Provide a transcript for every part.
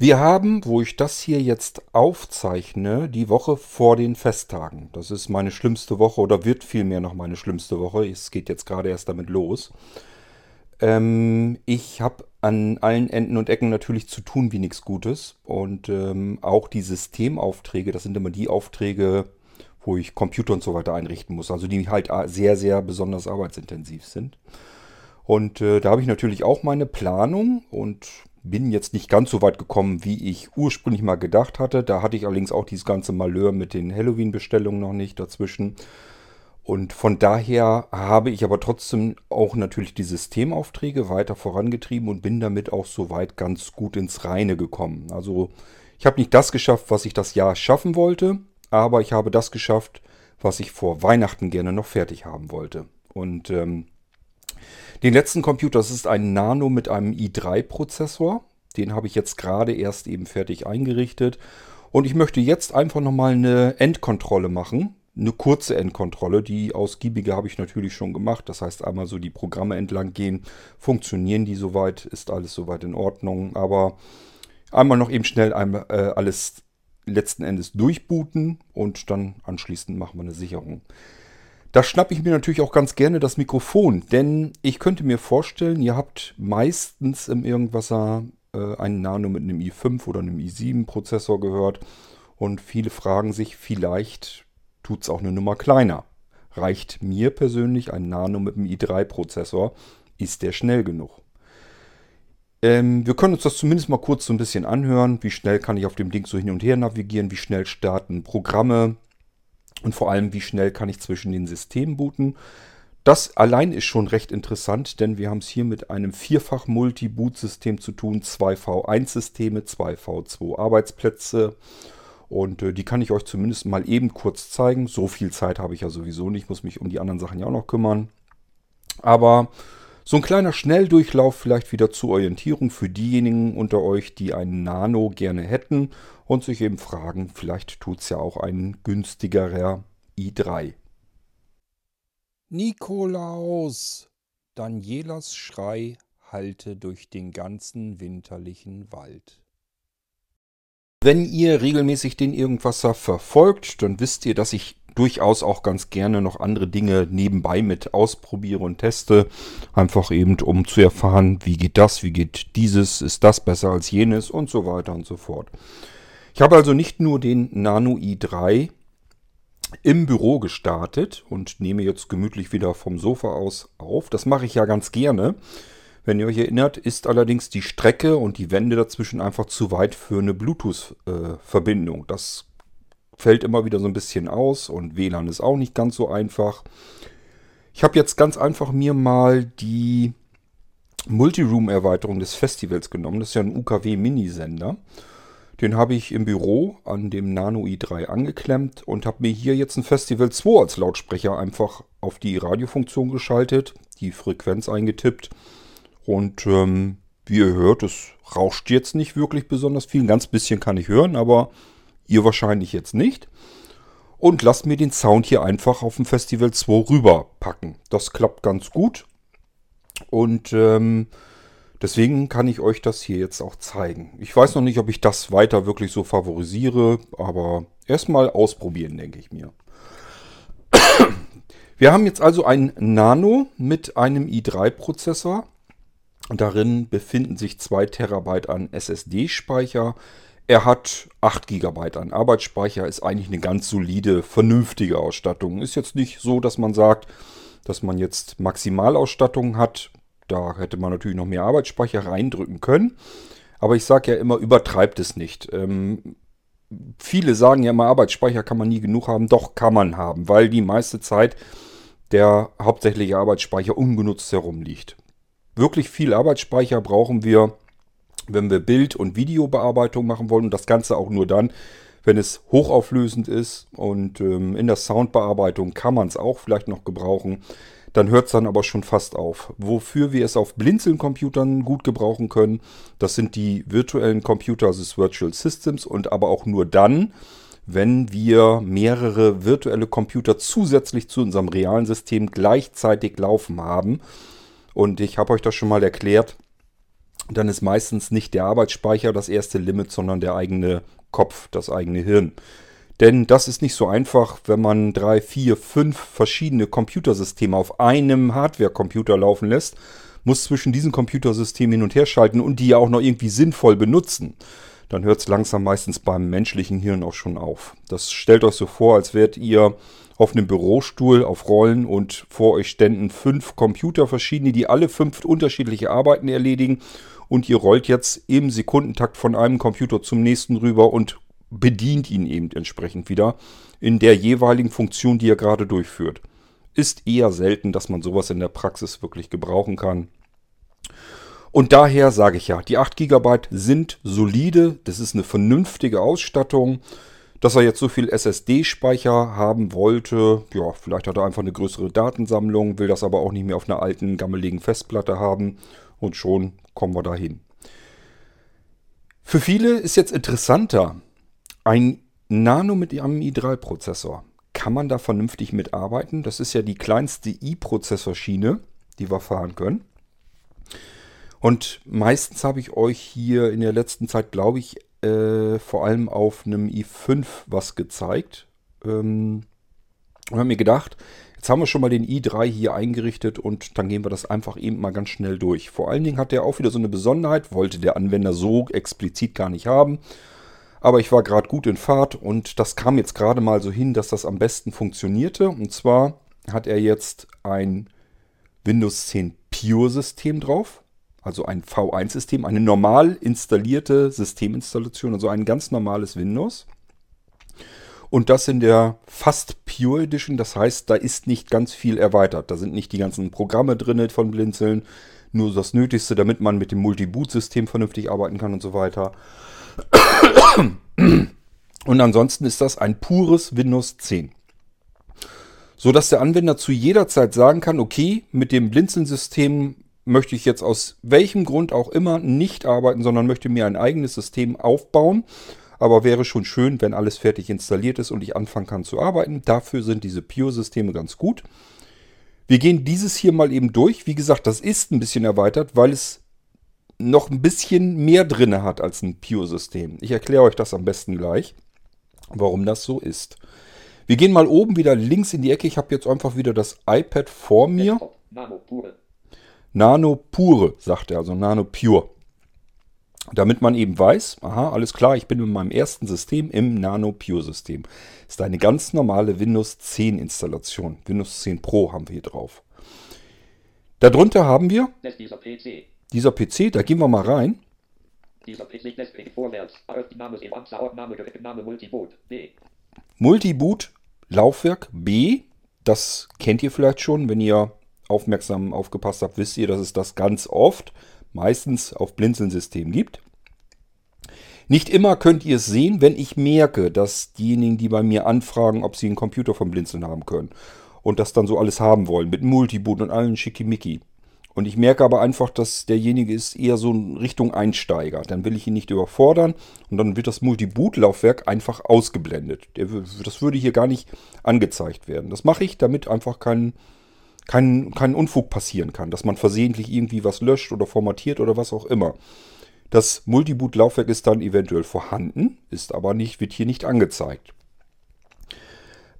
Wir haben, wo ich das hier jetzt aufzeichne, die Woche vor den Festtagen. Das ist meine schlimmste Woche oder wird vielmehr noch meine schlimmste Woche. Es geht jetzt gerade erst damit los. Ähm, ich habe an allen Enden und Ecken natürlich zu tun wie nichts Gutes. Und ähm, auch die Systemaufträge, das sind immer die Aufträge, wo ich Computer und so weiter einrichten muss. Also die halt sehr, sehr besonders arbeitsintensiv sind. Und äh, da habe ich natürlich auch meine Planung und bin jetzt nicht ganz so weit gekommen, wie ich ursprünglich mal gedacht hatte. Da hatte ich allerdings auch dieses ganze Malheur mit den Halloween-Bestellungen noch nicht dazwischen. Und von daher habe ich aber trotzdem auch natürlich die Systemaufträge weiter vorangetrieben und bin damit auch soweit ganz gut ins Reine gekommen. Also ich habe nicht das geschafft, was ich das Jahr schaffen wollte, aber ich habe das geschafft, was ich vor Weihnachten gerne noch fertig haben wollte. Und ähm, den letzten Computer, das ist ein Nano mit einem i3-Prozessor. Den habe ich jetzt gerade erst eben fertig eingerichtet. Und ich möchte jetzt einfach nochmal eine Endkontrolle machen. Eine kurze Endkontrolle. Die ausgiebige habe ich natürlich schon gemacht. Das heißt, einmal so die Programme entlang gehen. Funktionieren die soweit? Ist alles soweit in Ordnung? Aber einmal noch eben schnell äh, alles letzten Endes durchbooten und dann anschließend machen wir eine Sicherung. Da schnappe ich mir natürlich auch ganz gerne das Mikrofon, denn ich könnte mir vorstellen, ihr habt meistens im Irgendwasser äh, einen Nano mit einem i5 oder einem i7 Prozessor gehört und viele fragen sich, vielleicht tut es auch eine Nummer kleiner. Reicht mir persönlich ein Nano mit einem i3 Prozessor? Ist der schnell genug? Ähm, wir können uns das zumindest mal kurz so ein bisschen anhören. Wie schnell kann ich auf dem Ding so hin und her navigieren? Wie schnell starten Programme? Und vor allem, wie schnell kann ich zwischen den Systemen booten. Das allein ist schon recht interessant, denn wir haben es hier mit einem vierfach Multi-Boot-System zu tun. Zwei V1-Systeme, zwei V2-Arbeitsplätze. Und äh, die kann ich euch zumindest mal eben kurz zeigen. So viel Zeit habe ich ja sowieso nicht. Ich muss mich um die anderen Sachen ja auch noch kümmern. Aber so ein kleiner Schnelldurchlauf vielleicht wieder zur Orientierung für diejenigen unter euch, die einen Nano gerne hätten und sich eben fragen, vielleicht tut es ja auch ein günstigerer i3. Nikolaus! Danielas Schrei hallte durch den ganzen winterlichen Wald. Wenn ihr regelmäßig den Irgendwasser verfolgt, dann wisst ihr, dass ich durchaus auch ganz gerne noch andere Dinge nebenbei mit ausprobiere und teste. Einfach eben, um zu erfahren, wie geht das, wie geht dieses, ist das besser als jenes und so weiter und so fort. Ich habe also nicht nur den Nano i3 im Büro gestartet und nehme jetzt gemütlich wieder vom Sofa aus auf. Das mache ich ja ganz gerne. Wenn ihr euch erinnert, ist allerdings die Strecke und die Wände dazwischen einfach zu weit für eine Bluetooth-Verbindung. Das fällt immer wieder so ein bisschen aus und WLAN ist auch nicht ganz so einfach. Ich habe jetzt ganz einfach mir mal die Multiroom-Erweiterung des Festivals genommen. Das ist ja ein UKW-Minisender. Den habe ich im Büro an dem Nano i3 angeklemmt und habe mir hier jetzt ein Festival 2 als Lautsprecher einfach auf die Radiofunktion geschaltet, die Frequenz eingetippt und ähm, wie ihr hört, es rauscht jetzt nicht wirklich besonders viel. Ein ganz bisschen kann ich hören, aber ihr wahrscheinlich jetzt nicht. Und lasst mir den Sound hier einfach auf dem Festival 2 rüberpacken. Das klappt ganz gut. Und ähm, Deswegen kann ich euch das hier jetzt auch zeigen. Ich weiß noch nicht, ob ich das weiter wirklich so favorisiere, aber erstmal ausprobieren, denke ich mir. Wir haben jetzt also ein Nano mit einem i3-Prozessor. Darin befinden sich 2 Terabyte an SSD-Speicher. Er hat 8 GB an Arbeitsspeicher, ist eigentlich eine ganz solide, vernünftige Ausstattung. Ist jetzt nicht so, dass man sagt, dass man jetzt Maximalausstattung hat. Da hätte man natürlich noch mehr Arbeitsspeicher reindrücken können. Aber ich sage ja immer, übertreibt es nicht. Ähm, viele sagen ja immer, Arbeitsspeicher kann man nie genug haben. Doch kann man haben, weil die meiste Zeit der hauptsächliche Arbeitsspeicher ungenutzt herumliegt. Wirklich viel Arbeitsspeicher brauchen wir, wenn wir Bild- und Videobearbeitung machen wollen. Und das Ganze auch nur dann, wenn es hochauflösend ist. Und ähm, in der Soundbearbeitung kann man es auch vielleicht noch gebrauchen dann hört es dann aber schon fast auf. Wofür wir es auf Blinzeln-Computern gut gebrauchen können, das sind die virtuellen Computer, also Virtual Systems und aber auch nur dann, wenn wir mehrere virtuelle Computer zusätzlich zu unserem realen System gleichzeitig laufen haben. Und ich habe euch das schon mal erklärt. Dann ist meistens nicht der Arbeitsspeicher das erste Limit, sondern der eigene Kopf, das eigene Hirn. Denn das ist nicht so einfach, wenn man drei, vier, fünf verschiedene Computersysteme auf einem Hardware-Computer laufen lässt, muss zwischen diesen Computersystemen hin und her schalten und die ja auch noch irgendwie sinnvoll benutzen. Dann hört es langsam meistens beim menschlichen Hirn auch schon auf. Das stellt euch so vor, als wärt ihr auf einem Bürostuhl auf Rollen und vor euch ständen fünf Computer verschiedene, die alle fünf unterschiedliche Arbeiten erledigen und ihr rollt jetzt im Sekundentakt von einem Computer zum nächsten rüber und bedient ihn eben entsprechend wieder in der jeweiligen Funktion, die er gerade durchführt. Ist eher selten, dass man sowas in der Praxis wirklich gebrauchen kann. Und daher sage ich ja, die 8 GB sind solide, das ist eine vernünftige Ausstattung. Dass er jetzt so viel SSD-Speicher haben wollte, ja, vielleicht hat er einfach eine größere Datensammlung, will das aber auch nicht mehr auf einer alten, gammeligen Festplatte haben und schon kommen wir dahin. Für viele ist jetzt interessanter, ein Nano mit einem i3-Prozessor. Kann man da vernünftig mitarbeiten? Das ist ja die kleinste i-Prozessorschiene, die wir fahren können. Und meistens habe ich euch hier in der letzten Zeit, glaube ich, äh, vor allem auf einem i5 was gezeigt. Ähm, und habe mir gedacht, jetzt haben wir schon mal den i3 hier eingerichtet und dann gehen wir das einfach eben mal ganz schnell durch. Vor allen Dingen hat der auch wieder so eine Besonderheit, wollte der Anwender so explizit gar nicht haben. Aber ich war gerade gut in Fahrt und das kam jetzt gerade mal so hin, dass das am besten funktionierte. Und zwar hat er jetzt ein Windows 10 Pure System drauf also ein V1-System, eine normal installierte Systeminstallation, also ein ganz normales Windows. Und das in der fast Pure Edition, das heißt, da ist nicht ganz viel erweitert. Da sind nicht die ganzen Programme drin von Blinzeln, nur das Nötigste, damit man mit dem Multi-Boot-System vernünftig arbeiten kann und so weiter. Und ansonsten ist das ein pures Windows 10. So dass der Anwender zu jeder Zeit sagen kann, okay, mit dem Blinzeln-System möchte ich jetzt aus welchem Grund auch immer nicht arbeiten, sondern möchte mir ein eigenes System aufbauen. Aber wäre schon schön, wenn alles fertig installiert ist und ich anfangen kann zu arbeiten. Dafür sind diese Pure-Systeme ganz gut. Wir gehen dieses hier mal eben durch. Wie gesagt, das ist ein bisschen erweitert, weil es noch ein bisschen mehr drin hat als ein Pure-System. Ich erkläre euch das am besten gleich, warum das so ist. Wir gehen mal oben wieder links in die Ecke. Ich habe jetzt einfach wieder das iPad vor mir. Nano pure. Nano pure, sagt er, also Nano Pure. Damit man eben weiß, aha, alles klar, ich bin mit meinem ersten System im Nano Pure System. Ist eine ganz normale Windows 10 Installation. Windows 10 Pro haben wir hier drauf. Darunter haben wir dieser PC. dieser PC, da gehen wir mal rein. Dieser PC lässt vorwärts. Multiboot B. Multiboot Laufwerk B. Das kennt ihr vielleicht schon, wenn ihr aufmerksam aufgepasst habt, wisst ihr, dass es das ganz oft, meistens auf Blinzeln-Systemen gibt. Nicht immer könnt ihr es sehen, wenn ich merke, dass diejenigen, die bei mir anfragen, ob sie einen Computer vom Blinzeln haben können und das dann so alles haben wollen, mit Multiboot und allen Schickimicki. Und ich merke aber einfach, dass derjenige ist eher so in Richtung Einsteiger. Dann will ich ihn nicht überfordern und dann wird das Multiboot-Laufwerk einfach ausgeblendet. das würde hier gar nicht angezeigt werden. Das mache ich, damit einfach kein kein, kein Unfug passieren kann, dass man versehentlich irgendwie was löscht oder formatiert oder was auch immer. Das Multiboot-Laufwerk ist dann eventuell vorhanden, ist aber nicht, wird hier nicht angezeigt.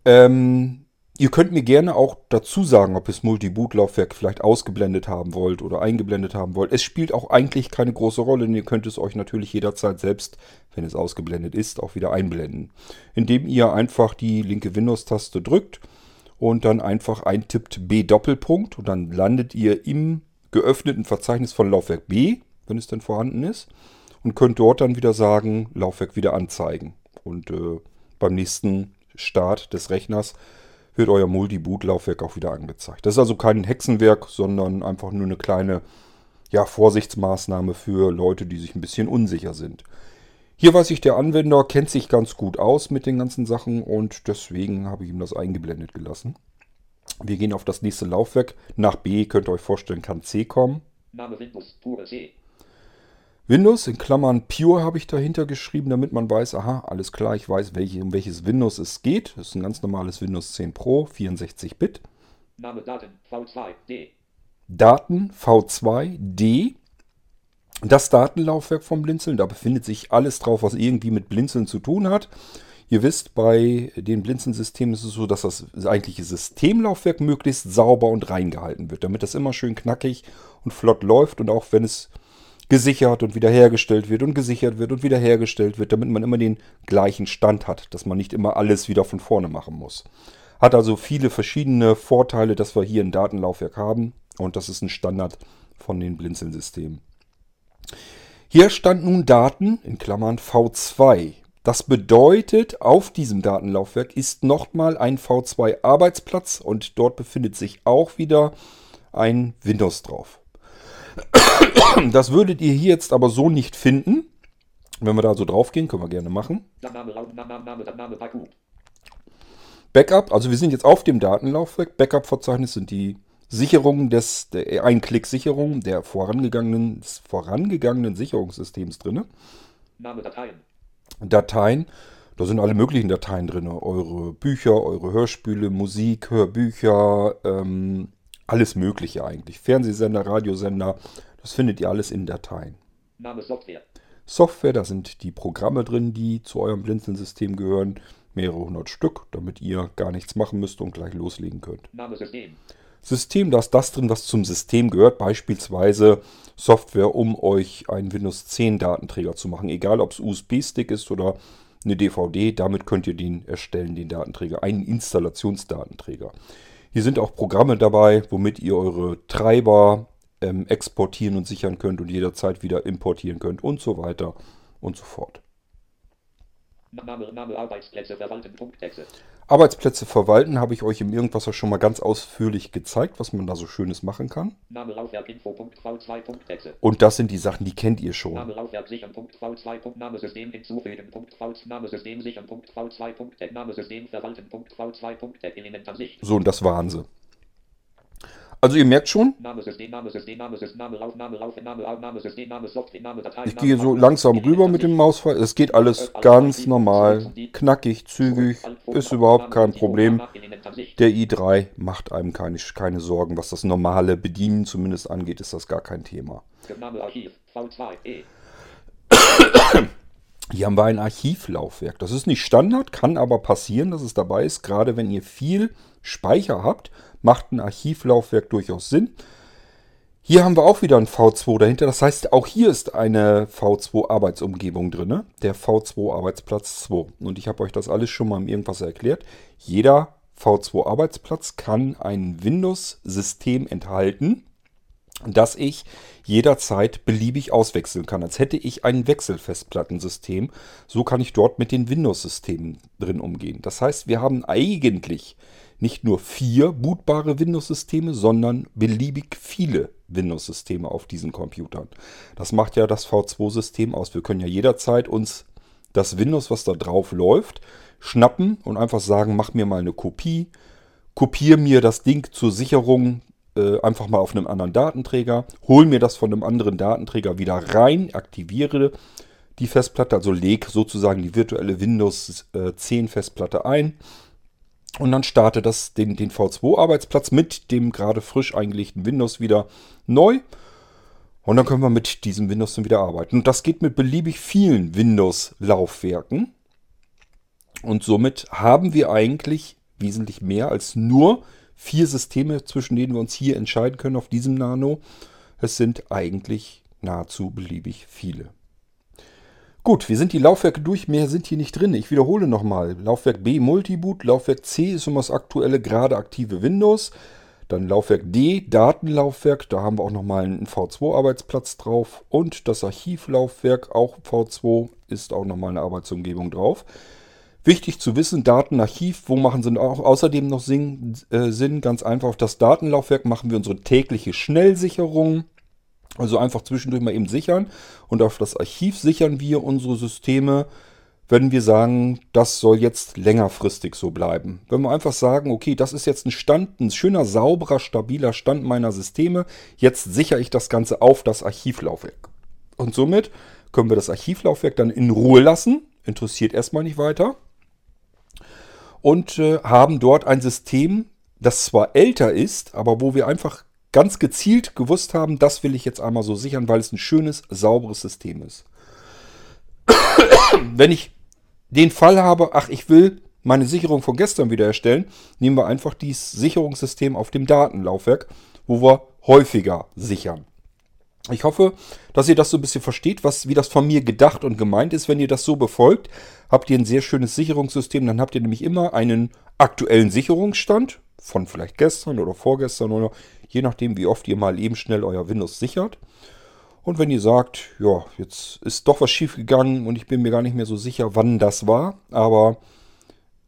Ähm, ihr könnt mir gerne auch dazu sagen, ob ihr das Multiboot-Laufwerk vielleicht ausgeblendet haben wollt oder eingeblendet haben wollt. Es spielt auch eigentlich keine große Rolle, denn ihr könnt es euch natürlich jederzeit selbst, wenn es ausgeblendet ist, auch wieder einblenden. Indem ihr einfach die linke Windows-Taste drückt und dann einfach eintippt B Doppelpunkt und dann landet ihr im geöffneten Verzeichnis von Laufwerk B, wenn es denn vorhanden ist, und könnt dort dann wieder sagen, Laufwerk wieder anzeigen. Und äh, beim nächsten Start des Rechners wird euer Multi-Boot-Laufwerk auch wieder angezeigt. Das ist also kein Hexenwerk, sondern einfach nur eine kleine ja, Vorsichtsmaßnahme für Leute, die sich ein bisschen unsicher sind. Hier weiß ich, der Anwender kennt sich ganz gut aus mit den ganzen Sachen und deswegen habe ich ihm das eingeblendet gelassen. Wir gehen auf das nächste Laufwerk. Nach B könnt ihr euch vorstellen, kann C kommen. Name Windows, pure C. Windows in Klammern Pure habe ich dahinter geschrieben, damit man weiß, aha, alles klar, ich weiß, welche, um welches Windows es geht. Das ist ein ganz normales Windows 10 Pro, 64-Bit. Name Daten V2D. Daten V2D. Das Datenlaufwerk vom Blinzeln, da befindet sich alles drauf, was irgendwie mit Blinzeln zu tun hat. Ihr wisst, bei den Blinzeln-Systemen ist es so, dass das eigentliche Systemlaufwerk möglichst sauber und rein gehalten wird, damit das immer schön knackig und flott läuft und auch wenn es gesichert und wiederhergestellt wird und gesichert wird und wiederhergestellt wird, damit man immer den gleichen Stand hat, dass man nicht immer alles wieder von vorne machen muss. Hat also viele verschiedene Vorteile, dass wir hier ein Datenlaufwerk haben und das ist ein Standard von den Blinzeln-Systemen. Hier stand nun Daten in Klammern V2. Das bedeutet, auf diesem Datenlaufwerk ist nochmal ein V2 Arbeitsplatz und dort befindet sich auch wieder ein Windows drauf. Das würdet ihr hier jetzt aber so nicht finden. Wenn wir da so drauf gehen, können wir gerne machen. Backup, also wir sind jetzt auf dem Datenlaufwerk. Backup-Verzeichnis sind die Sicherungen des, der Ein-Klick-Sicherung der vorangegangenen, des vorangegangenen Sicherungssystems drin. Name Dateien. Dateien, da sind alle möglichen Dateien drin. Eure Bücher, eure Hörspiele, Musik, Hörbücher, ähm, alles Mögliche eigentlich. Fernsehsender, Radiosender, das findet ihr alles in Dateien. Name Software. Software, da sind die Programme drin, die zu eurem Blinzeln-System gehören. Mehrere hundert Stück, damit ihr gar nichts machen müsst und gleich loslegen könnt. Name System. System, da ist das drin, was zum System gehört. Beispielsweise Software, um euch einen Windows 10 Datenträger zu machen. Egal, ob es USB-Stick ist oder eine DVD. Damit könnt ihr den erstellen, den Datenträger. Einen Installationsdatenträger. Hier sind auch Programme dabei, womit ihr eure Treiber ähm, exportieren und sichern könnt und jederzeit wieder importieren könnt und so weiter und so fort. Name, Name, Arbeitsplätze verwalten, Punktexe. Arbeitsplätze verwalten habe ich euch im Irgendwas schon mal ganz ausführlich gezeigt, was man da so Schönes machen kann. Name Laufwerk Info, V2, Und das sind die Sachen, die kennt ihr schon. Name Laufwerk sichern, V2, Name System hinzufügen, V, Name System sichern, V2, Name System verwalten, V2, Element an sich. So, und das waren sie. Also ihr merkt schon, ich gehe so langsam rüber mit dem Mausfall. Es geht alles ganz normal, knackig, zügig, ist überhaupt kein Problem. Der i3 macht einem keine, keine Sorgen. Was das normale Bedienen zumindest angeht, ist das gar kein Thema. Hier haben wir ein Archivlaufwerk. Das ist nicht Standard, kann aber passieren, dass es dabei ist, gerade wenn ihr viel Speicher habt macht ein Archivlaufwerk durchaus Sinn. Hier haben wir auch wieder ein V2 dahinter. Das heißt, auch hier ist eine V2-Arbeitsumgebung drin. Der V2-Arbeitsplatz 2. Und ich habe euch das alles schon mal im Irgendwas erklärt. Jeder V2-Arbeitsplatz kann ein Windows-System enthalten, das ich jederzeit beliebig auswechseln kann. Als hätte ich ein Wechselfestplattensystem. So kann ich dort mit den Windows-Systemen drin umgehen. Das heißt, wir haben eigentlich nicht nur vier bootbare Windows-Systeme, sondern beliebig viele Windows-Systeme auf diesen Computern. Das macht ja das V2-System aus. Wir können ja jederzeit uns das Windows, was da drauf läuft, schnappen und einfach sagen, mach mir mal eine Kopie, kopiere mir das Ding zur Sicherung äh, einfach mal auf einem anderen Datenträger, hol mir das von einem anderen Datenträger wieder rein, aktiviere die Festplatte, also leg sozusagen die virtuelle Windows äh, 10 Festplatte ein und dann startet das den, den V2-Arbeitsplatz mit dem gerade frisch eingelegten Windows wieder neu. Und dann können wir mit diesem Windows dann wieder arbeiten. Und das geht mit beliebig vielen Windows-Laufwerken. Und somit haben wir eigentlich wesentlich mehr als nur vier Systeme, zwischen denen wir uns hier entscheiden können auf diesem Nano. Es sind eigentlich nahezu beliebig viele. Gut, wir sind die Laufwerke durch, mehr sind hier nicht drin. Ich wiederhole nochmal. Laufwerk B Multiboot, Laufwerk C ist immer das aktuelle gerade aktive Windows. Dann Laufwerk D, Datenlaufwerk, da haben wir auch nochmal einen V2-Arbeitsplatz drauf. Und das Archivlaufwerk, auch V2, ist auch nochmal eine Arbeitsumgebung drauf. Wichtig zu wissen, Datenarchiv, wo machen sie auch außerdem noch Sinn? Äh, Sinn? Ganz einfach, auf das Datenlaufwerk machen wir unsere tägliche Schnellsicherung. Also einfach zwischendurch mal eben sichern. Und auf das Archiv sichern wir unsere Systeme, wenn wir sagen, das soll jetzt längerfristig so bleiben. Wenn wir einfach sagen, okay, das ist jetzt ein Stand, ein schöner, sauberer, stabiler Stand meiner Systeme, jetzt sichere ich das Ganze auf das Archivlaufwerk. Und somit können wir das Archivlaufwerk dann in Ruhe lassen, interessiert erstmal nicht weiter. Und äh, haben dort ein System, das zwar älter ist, aber wo wir einfach ganz gezielt gewusst haben, das will ich jetzt einmal so sichern, weil es ein schönes, sauberes System ist. Wenn ich den Fall habe, ach, ich will meine Sicherung von gestern wiederherstellen, nehmen wir einfach dieses Sicherungssystem auf dem Datenlaufwerk, wo wir häufiger sichern. Ich hoffe, dass ihr das so ein bisschen versteht, was, wie das von mir gedacht und gemeint ist. Wenn ihr das so befolgt, habt ihr ein sehr schönes Sicherungssystem. Dann habt ihr nämlich immer einen aktuellen Sicherungsstand von vielleicht gestern oder vorgestern oder je nachdem, wie oft ihr mal eben schnell euer Windows sichert. Und wenn ihr sagt, ja, jetzt ist doch was schief gegangen und ich bin mir gar nicht mehr so sicher, wann das war, aber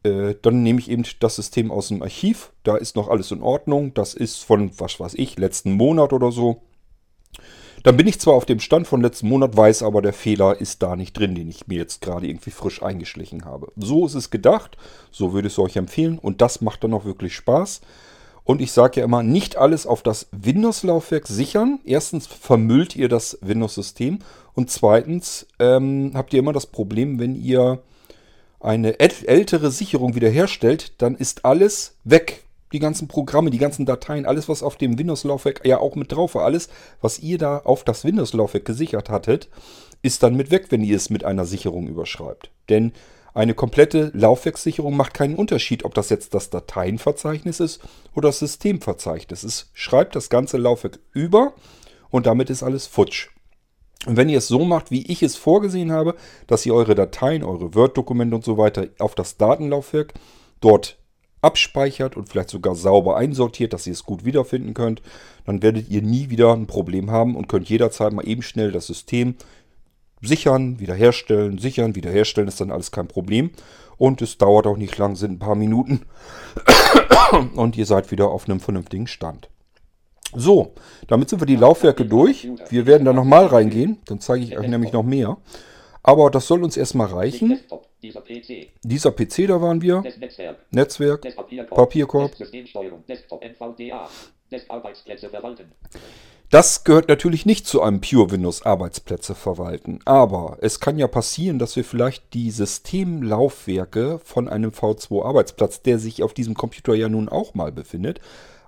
äh, dann nehme ich eben das System aus dem Archiv. Da ist noch alles in Ordnung. Das ist von, was weiß ich, letzten Monat oder so. Dann bin ich zwar auf dem Stand von letzten Monat, weiß aber, der Fehler ist da nicht drin, den ich mir jetzt gerade irgendwie frisch eingeschlichen habe. So ist es gedacht, so würde ich es euch empfehlen und das macht dann auch wirklich Spaß. Und ich sage ja immer, nicht alles auf das Windows-Laufwerk sichern. Erstens vermüllt ihr das Windows-System und zweitens ähm, habt ihr immer das Problem, wenn ihr eine ältere Sicherung wiederherstellt, dann ist alles weg die ganzen Programme, die ganzen Dateien, alles, was auf dem Windows-Laufwerk ja auch mit drauf war, alles, was ihr da auf das Windows-Laufwerk gesichert hattet, ist dann mit weg, wenn ihr es mit einer Sicherung überschreibt. Denn eine komplette Laufwerkssicherung macht keinen Unterschied, ob das jetzt das Dateienverzeichnis ist oder das Systemverzeichnis. Es schreibt das ganze Laufwerk über und damit ist alles futsch. Und wenn ihr es so macht, wie ich es vorgesehen habe, dass ihr eure Dateien, eure Word-Dokumente und so weiter auf das Datenlaufwerk dort abspeichert und vielleicht sogar sauber einsortiert, dass ihr es gut wiederfinden könnt, dann werdet ihr nie wieder ein Problem haben und könnt jederzeit mal eben schnell das System sichern, wiederherstellen, sichern, wiederherstellen, ist dann alles kein Problem. Und es dauert auch nicht lang, sind ein paar Minuten und ihr seid wieder auf einem vernünftigen Stand. So, damit sind wir die Laufwerke durch. Wir werden da nochmal reingehen, dann zeige ich euch nämlich noch mehr. Aber das soll uns erstmal reichen. Dieser PC. Dieser PC, da waren wir. Netzwerk. Netzwerk. Papierkorb. Das gehört natürlich nicht zu einem Pure Windows Arbeitsplätze verwalten. Aber es kann ja passieren, dass wir vielleicht die Systemlaufwerke von einem V2 Arbeitsplatz, der sich auf diesem Computer ja nun auch mal befindet,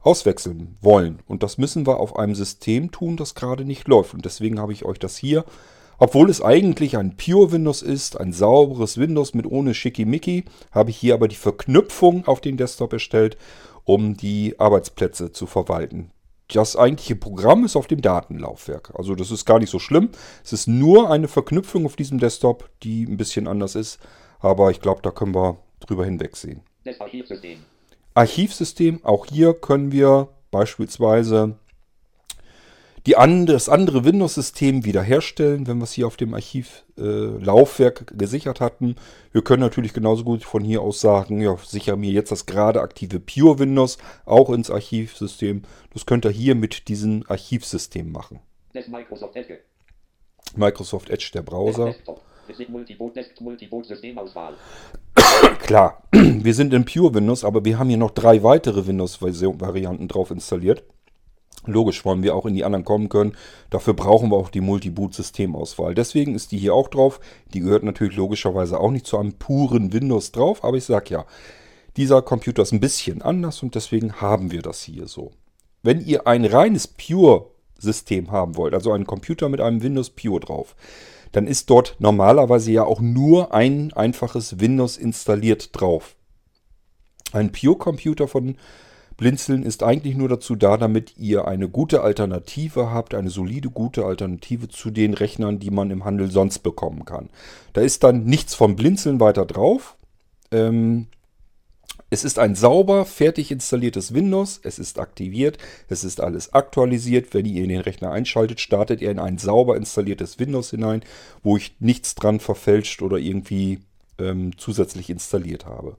auswechseln wollen. Und das müssen wir auf einem System tun, das gerade nicht läuft. Und deswegen habe ich euch das hier obwohl es eigentlich ein Pure Windows ist, ein sauberes Windows mit ohne Schickimicki, habe ich hier aber die Verknüpfung auf den Desktop erstellt, um die Arbeitsplätze zu verwalten. Das eigentliche Programm ist auf dem Datenlaufwerk. Also das ist gar nicht so schlimm. Es ist nur eine Verknüpfung auf diesem Desktop, die ein bisschen anders ist. Aber ich glaube, da können wir drüber hinwegsehen. Das Archivsystem. Archivsystem, auch hier können wir beispielsweise die an, das andere Windows-System wiederherstellen, wenn wir es hier auf dem Archivlaufwerk äh, gesichert hatten. Wir können natürlich genauso gut von hier aus sagen, ja, sichere mir jetzt das gerade aktive Pure Windows auch ins Archivsystem. Das könnt ihr hier mit diesem Archivsystem machen. Microsoft Edge. Microsoft Edge, der Browser. Klar, wir sind in Pure Windows, aber wir haben hier noch drei weitere Windows-Varianten drauf installiert. Logisch wollen wir auch in die anderen kommen können. Dafür brauchen wir auch die Multi-Boot-Systemauswahl. Deswegen ist die hier auch drauf. Die gehört natürlich logischerweise auch nicht zu einem puren Windows drauf. Aber ich sage ja, dieser Computer ist ein bisschen anders und deswegen haben wir das hier so. Wenn ihr ein reines Pure-System haben wollt, also einen Computer mit einem Windows Pure drauf, dann ist dort normalerweise ja auch nur ein einfaches Windows installiert drauf. Ein Pure-Computer von Blinzeln ist eigentlich nur dazu da, damit ihr eine gute Alternative habt, eine solide, gute Alternative zu den Rechnern, die man im Handel sonst bekommen kann. Da ist dann nichts vom Blinzeln weiter drauf. Ähm, es ist ein sauber, fertig installiertes Windows. Es ist aktiviert. Es ist alles aktualisiert. Wenn ihr in den Rechner einschaltet, startet ihr in ein sauber installiertes Windows hinein, wo ich nichts dran verfälscht oder irgendwie ähm, zusätzlich installiert habe.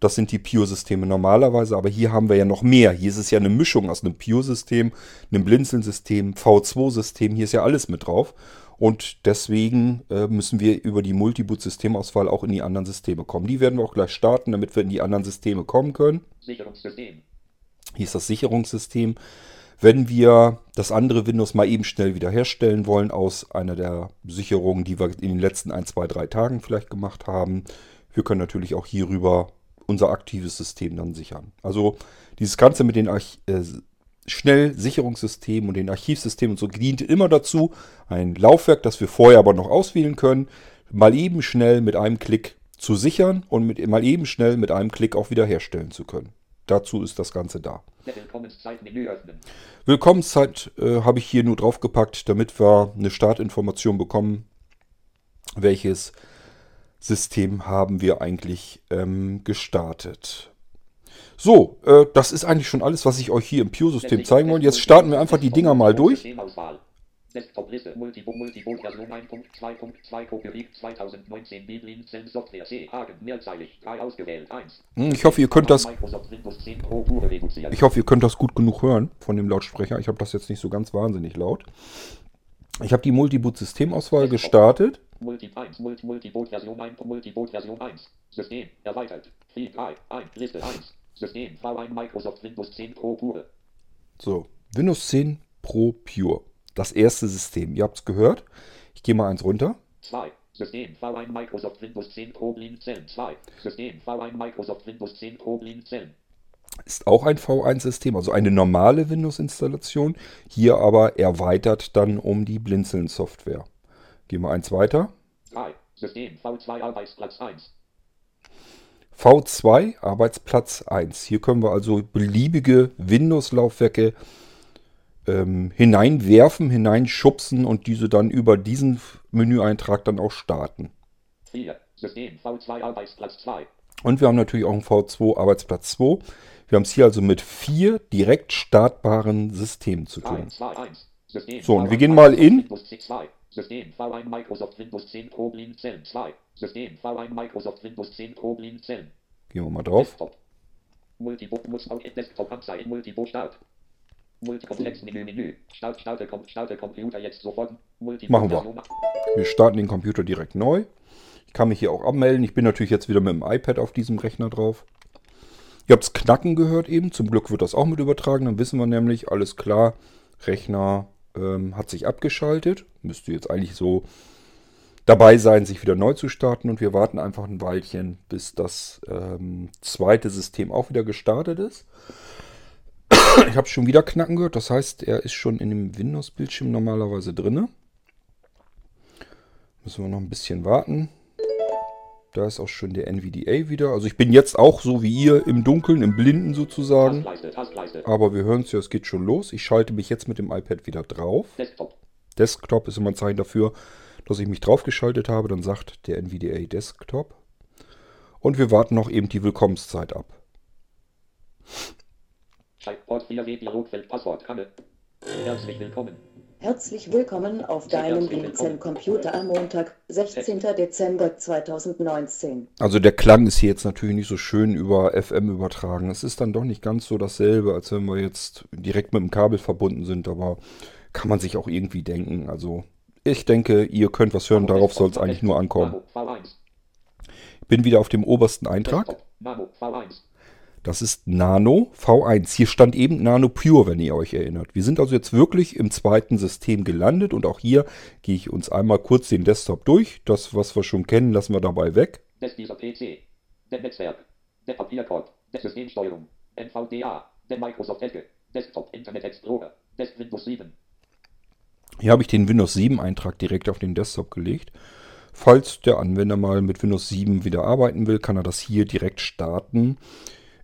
Das sind die Pure-Systeme normalerweise, aber hier haben wir ja noch mehr. Hier ist es ja eine Mischung aus einem Pure-System, einem Blinzeln-System, V2-System. Hier ist ja alles mit drauf. Und deswegen äh, müssen wir über die Multiboot-Systemauswahl auch in die anderen Systeme kommen. Die werden wir auch gleich starten, damit wir in die anderen Systeme kommen können. Sicherungssystem. Hier ist das Sicherungssystem. Wenn wir das andere Windows mal eben schnell wiederherstellen wollen aus einer der Sicherungen, die wir in den letzten 1, 2, 3 Tagen vielleicht gemacht haben, wir können natürlich auch hierüber unser aktives System dann sichern. Also dieses Ganze mit den Arch äh, schnell Sicherungssystem und den Archivsystemen und so dient immer dazu, ein Laufwerk, das wir vorher aber noch auswählen können, mal eben schnell mit einem Klick zu sichern und mit, mal eben schnell mit einem Klick auch wiederherstellen zu können. Dazu ist das Ganze da. Willkommenszeit Menü öffnen. Willkommenszeit äh, habe ich hier nur draufgepackt, damit wir eine Startinformation bekommen, welches System haben wir eigentlich ähm, gestartet. So, äh, das ist eigentlich schon alles, was ich euch hier im Pure-System zeigen wollte. Jetzt starten wir einfach die Dinger mal durch. Desktop-Liste Multibo Multibo Version 1.2.2 Copyright 2019 Biblin Zen Software C Hagen mehrzeilig 3 ausgewählt 1 hm, Ich hoffe ihr könnt das Ich hoffe ihr könnt das gut genug hören von dem Lautsprecher. Ich habe das jetzt nicht so ganz wahnsinnig laut. Ich habe die Multiboot Systemauswahl gestartet. Multi 1 Multi Multiboot Version 1 Multiboot Version 1 System erweitert 4 3 1 Liste 1 System V1 Microsoft Windows 10 Pro Pure So, Windows 10 Pro Pure das erste System. Ihr habt es gehört. Ich gehe mal eins runter. 2. System V1 Microsoft Windows 10 Problem Zellen 2. System V1 Microsoft Windows 10 Problem Zellen. Ist auch ein V1-System, also eine normale Windows-Installation. Hier aber erweitert dann um die Blinzeln-Software. Gehen wir eins weiter. 3. System V2 Arbeitsplatz 1. V2 Arbeitsplatz 1. Hier können wir also beliebige Windows-Laufwerke ähm, hineinwerfen, hineinschubsen und diese dann über diesen Menüeintrag dann auch starten. 4. System V2 Arbeitsplatz 2. Und wir haben natürlich auch einen V2 Arbeitsplatz 2. Wir haben es hier also mit vier direkt startbaren Systemen zu tun. 1, 2, 1. so, und wir gehen mal in. System V1 Microsoft Windows 10 Problem Zellen 2. System V1 Microsoft Windows 10 Problem Zellen. Gehen wir mal drauf. Desktop. Multibook muss auch in Desktop Anzeigen Multibook Start. Multikomplex-Menü, Menü. Start, starte, starte Computer jetzt sofort. Machen wir. Wir starten den Computer direkt neu. Ich kann mich hier auch abmelden. Ich bin natürlich jetzt wieder mit dem iPad auf diesem Rechner drauf. Ihr habt es knacken gehört eben. Zum Glück wird das auch mit übertragen. Dann wissen wir nämlich, alles klar, Rechner ähm, hat sich abgeschaltet. Müsste jetzt eigentlich so dabei sein, sich wieder neu zu starten. Und wir warten einfach ein Weilchen, bis das ähm, zweite System auch wieder gestartet ist. Ich habe schon wieder Knacken gehört. Das heißt, er ist schon in dem Windows-Bildschirm normalerweise drin. Müssen wir noch ein bisschen warten. Da ist auch schon der NVDA wieder. Also ich bin jetzt auch so wie ihr im Dunkeln, im Blinden sozusagen. Aber wir hören es ja, es geht schon los. Ich schalte mich jetzt mit dem iPad wieder drauf. Desktop. Desktop ist immer ein Zeichen dafür, dass ich mich draufgeschaltet habe. Dann sagt der NVDA Desktop. Und wir warten noch eben die Willkommenszeit ab. Port 4W Dialogfeld Passwort Kanne. Herzlich willkommen. Herzlich willkommen auf deinem Blinzeln-Computer am Montag, 16. Dezember 2019. Also der Klang ist hier jetzt natürlich nicht so schön über FM übertragen. Es ist dann doch nicht ganz so dasselbe, als wenn wir jetzt direkt mit dem Kabel verbunden sind, aber kann man sich auch irgendwie denken. Also ich denke, ihr könnt was hören, darauf soll es eigentlich nur ankommen. Ich bin wieder auf dem obersten Eintrag. Das ist Nano V1. Hier stand eben Nano Pure, wenn ihr euch erinnert. Wir sind also jetzt wirklich im zweiten System gelandet und auch hier gehe ich uns einmal kurz den Desktop durch. Das, was wir schon kennen, lassen wir dabei weg. Das dieser PC, der Netzwerk, der Papierkorb, der Systemsteuerung, NVDA, der Microsoft Edge, Desktop Internet Explorer, Desk Windows 7. Hier habe ich den Windows 7 Eintrag direkt auf den Desktop gelegt. Falls der Anwender mal mit Windows 7 wieder arbeiten will, kann er das hier direkt starten.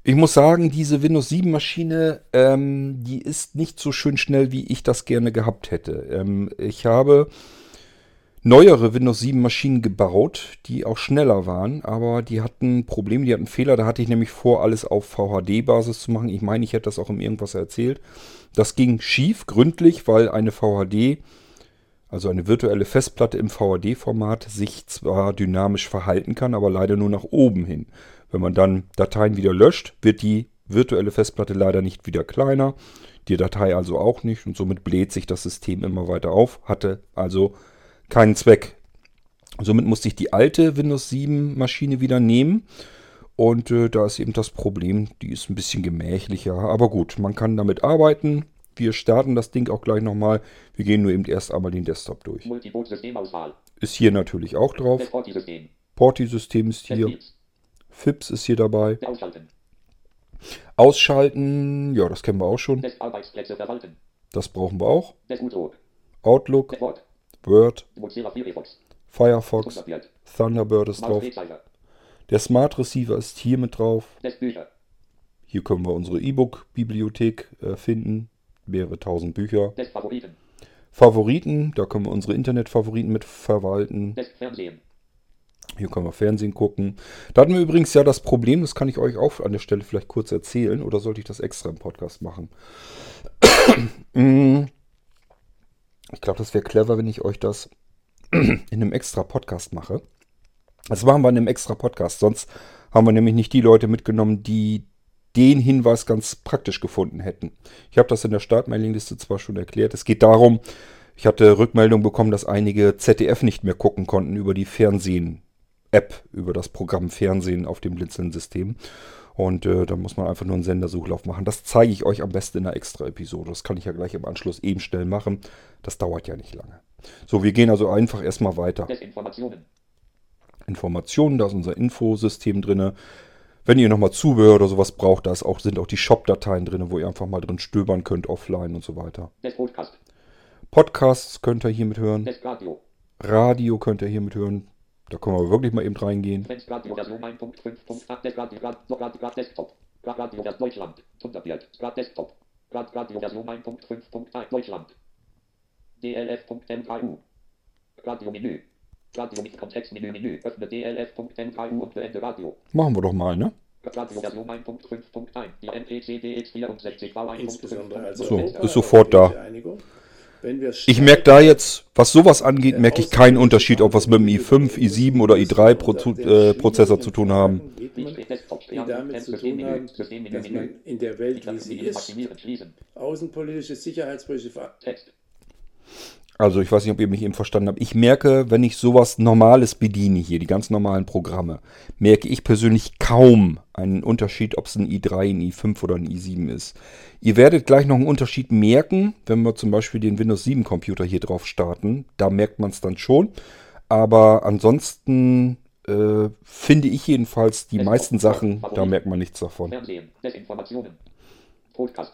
Ich muss sagen, diese Windows 7 Maschine, ähm, die ist nicht so schön schnell, wie ich das gerne gehabt hätte. Ähm, ich habe neuere Windows 7 Maschinen gebaut, die auch schneller waren, aber die hatten Probleme, die hatten Fehler. Da hatte ich nämlich vor, alles auf VHD-Basis zu machen. Ich meine, ich hätte das auch im Irgendwas erzählt. Das ging schief, gründlich, weil eine VHD, also eine virtuelle Festplatte im VHD-Format, sich zwar dynamisch verhalten kann, aber leider nur nach oben hin. Wenn man dann Dateien wieder löscht, wird die virtuelle Festplatte leider nicht wieder kleiner, die Datei also auch nicht und somit bläht sich das System immer weiter auf, hatte also keinen Zweck. Somit musste ich die alte Windows 7 Maschine wieder nehmen und äh, da ist eben das Problem, die ist ein bisschen gemächlicher, aber gut, man kann damit arbeiten. Wir starten das Ding auch gleich nochmal. Wir gehen nur eben erst einmal den Desktop durch. Ist hier natürlich auch drauf. Porti-System ist hier. FIPS ist hier dabei. Ausschalten, ja, das kennen wir auch schon. Das brauchen wir auch. Outlook, Word. Word, Firefox. Thunderbird. Ist drauf. Der Smart Receiver ist hier mit drauf. Hier können wir unsere E-Book-Bibliothek äh, finden. Mehrere tausend Bücher. Favoriten, da können wir unsere Internetfavoriten mit verwalten. Hier können wir Fernsehen gucken. Da hatten wir übrigens ja das Problem, das kann ich euch auch an der Stelle vielleicht kurz erzählen. Oder sollte ich das extra im Podcast machen? Mm. ich glaube, das wäre clever, wenn ich euch das in einem extra Podcast mache. Das machen wir in einem extra Podcast. Sonst haben wir nämlich nicht die Leute mitgenommen, die den Hinweis ganz praktisch gefunden hätten. Ich habe das in der Startmailingliste zwar schon erklärt. Es geht darum, ich hatte Rückmeldung bekommen, dass einige ZDF nicht mehr gucken konnten über die Fernsehen-App, über das Programm Fernsehen auf dem Blinzeln-System. Und äh, da muss man einfach nur einen Sendersuchlauf machen. Das zeige ich euch am besten in einer extra Episode. Das kann ich ja gleich im Anschluss eben schnell machen. Das dauert ja nicht lange. So, wir gehen also einfach erstmal weiter. Desinformationen. Informationen, da ist unser Infosystem drin. Wenn ihr nochmal Zubehör oder sowas braucht, da ist auch, sind auch die Shop-Dateien drin, wo ihr einfach mal drin stöbern könnt, offline und so weiter. Nestpodcast. Podcasts könnt ihr hiermit hören. Nestradio. Radio könnt ihr hiermit hören. Da können wir wirklich mal eben reingehen. Nestradio Version 1.5.8. Nestradio Grad. Noch Grad Grad Desktop. Grad Radio Vers Deutschland. Thunderbird. Grad Desktop. Grad Radio Version 1.5.1 Deutschland. DLF.M3U. Radio Menü. Radio mit Kontextmenü Menü. Öffne DLF.M3U und beende Radio. Machen wir doch mal, ne? Radio Version 1.5.1. Die MPC DX64 war Insbesondere 1.5.1. also So, Enter ist sofort da. Einigung. Wenn wir Ich merke da jetzt, was sowas angeht, merke ich keinen Unterschied, ob wir es mit dem i5, i7 oder i3 Prozu äh, Prozessor zu tun haben. die damit zu tun haben, dass man in der Welt, wie sie ist, außenpolitische, sicherheitspolitische. Also ich weiß nicht, ob ihr mich eben verstanden habt. Ich merke, wenn ich sowas Normales bediene hier, die ganz normalen Programme, merke ich persönlich kaum einen Unterschied, ob es ein i3, ein i5 oder ein i7 ist. Ihr werdet gleich noch einen Unterschied merken, wenn wir zum Beispiel den Windows 7 Computer hier drauf starten. Da merkt man es dann schon. Aber ansonsten äh, finde ich jedenfalls die meisten Sachen, da merkt man nichts davon. Fernsehen. Desinformationen. Podcast.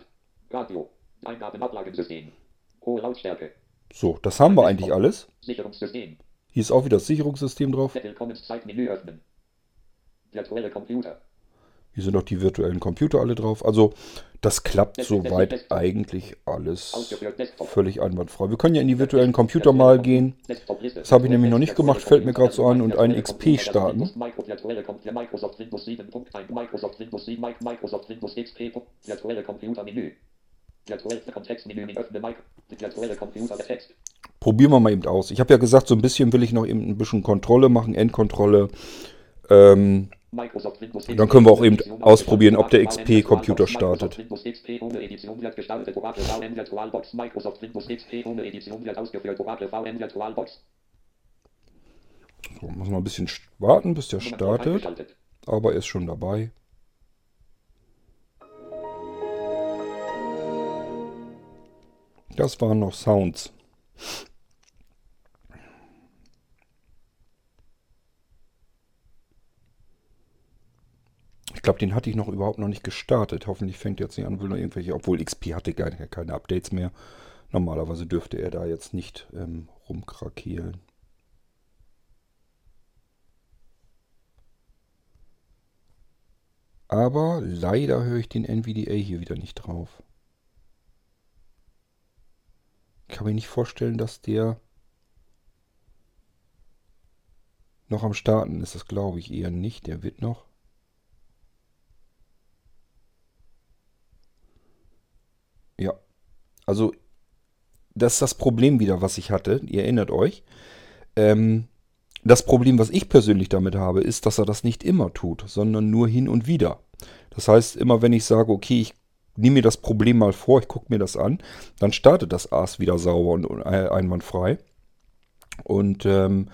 Radio. Eingabenablagensystem. Hohe Lautstärke. So, das haben wir eigentlich alles. Sicherungssystem. Hier ist auch wieder das Sicherungssystem drauf. Hier sind auch die virtuellen Computer alle drauf. Also das klappt soweit eigentlich alles völlig einwandfrei. Wir können ja in die virtuellen Computer mal gehen. Das habe ich nämlich noch nicht gemacht, fällt mir gerade so ein, und einen XP starten. Virtuelle Computer. Microsoft Windows 7.1. Microsoft Windows 7. Mic- Microsoft Windows XP. Virtuelle Computer Menü. Virtuelle Kontextmenü. Öffne Mic. Virtuelle Computer der Text. Probieren wir mal eben aus. Ich habe ja gesagt, so ein bisschen will ich noch eben ein bisschen Kontrolle machen, Endkontrolle. Ähm, Dann können wir auch eben ausprobieren, ob der XP-Computer startet. So, muss mal ein bisschen warten, bis der startet. Aber er ist schon dabei. Das waren noch Sounds. Ich glaube, den hatte ich noch überhaupt noch nicht gestartet. Hoffentlich fängt jetzt nicht an, will noch irgendwelche, obwohl XP hatte gar keine Updates mehr. Normalerweise dürfte er da jetzt nicht ähm, rumkrakeelen. Aber leider höre ich den NVDA hier wieder nicht drauf. Ich kann mir nicht vorstellen, dass der noch am Starten ist. Das glaube ich eher nicht. Der wird noch. Ja. Also, das ist das Problem wieder, was ich hatte. Ihr erinnert euch. Ähm, das Problem, was ich persönlich damit habe, ist, dass er das nicht immer tut, sondern nur hin und wieder. Das heißt, immer wenn ich sage, okay, ich nehme mir das Problem mal vor, ich gucke mir das an, dann startet das AS wieder sauber und äh, einwandfrei. Und ähm,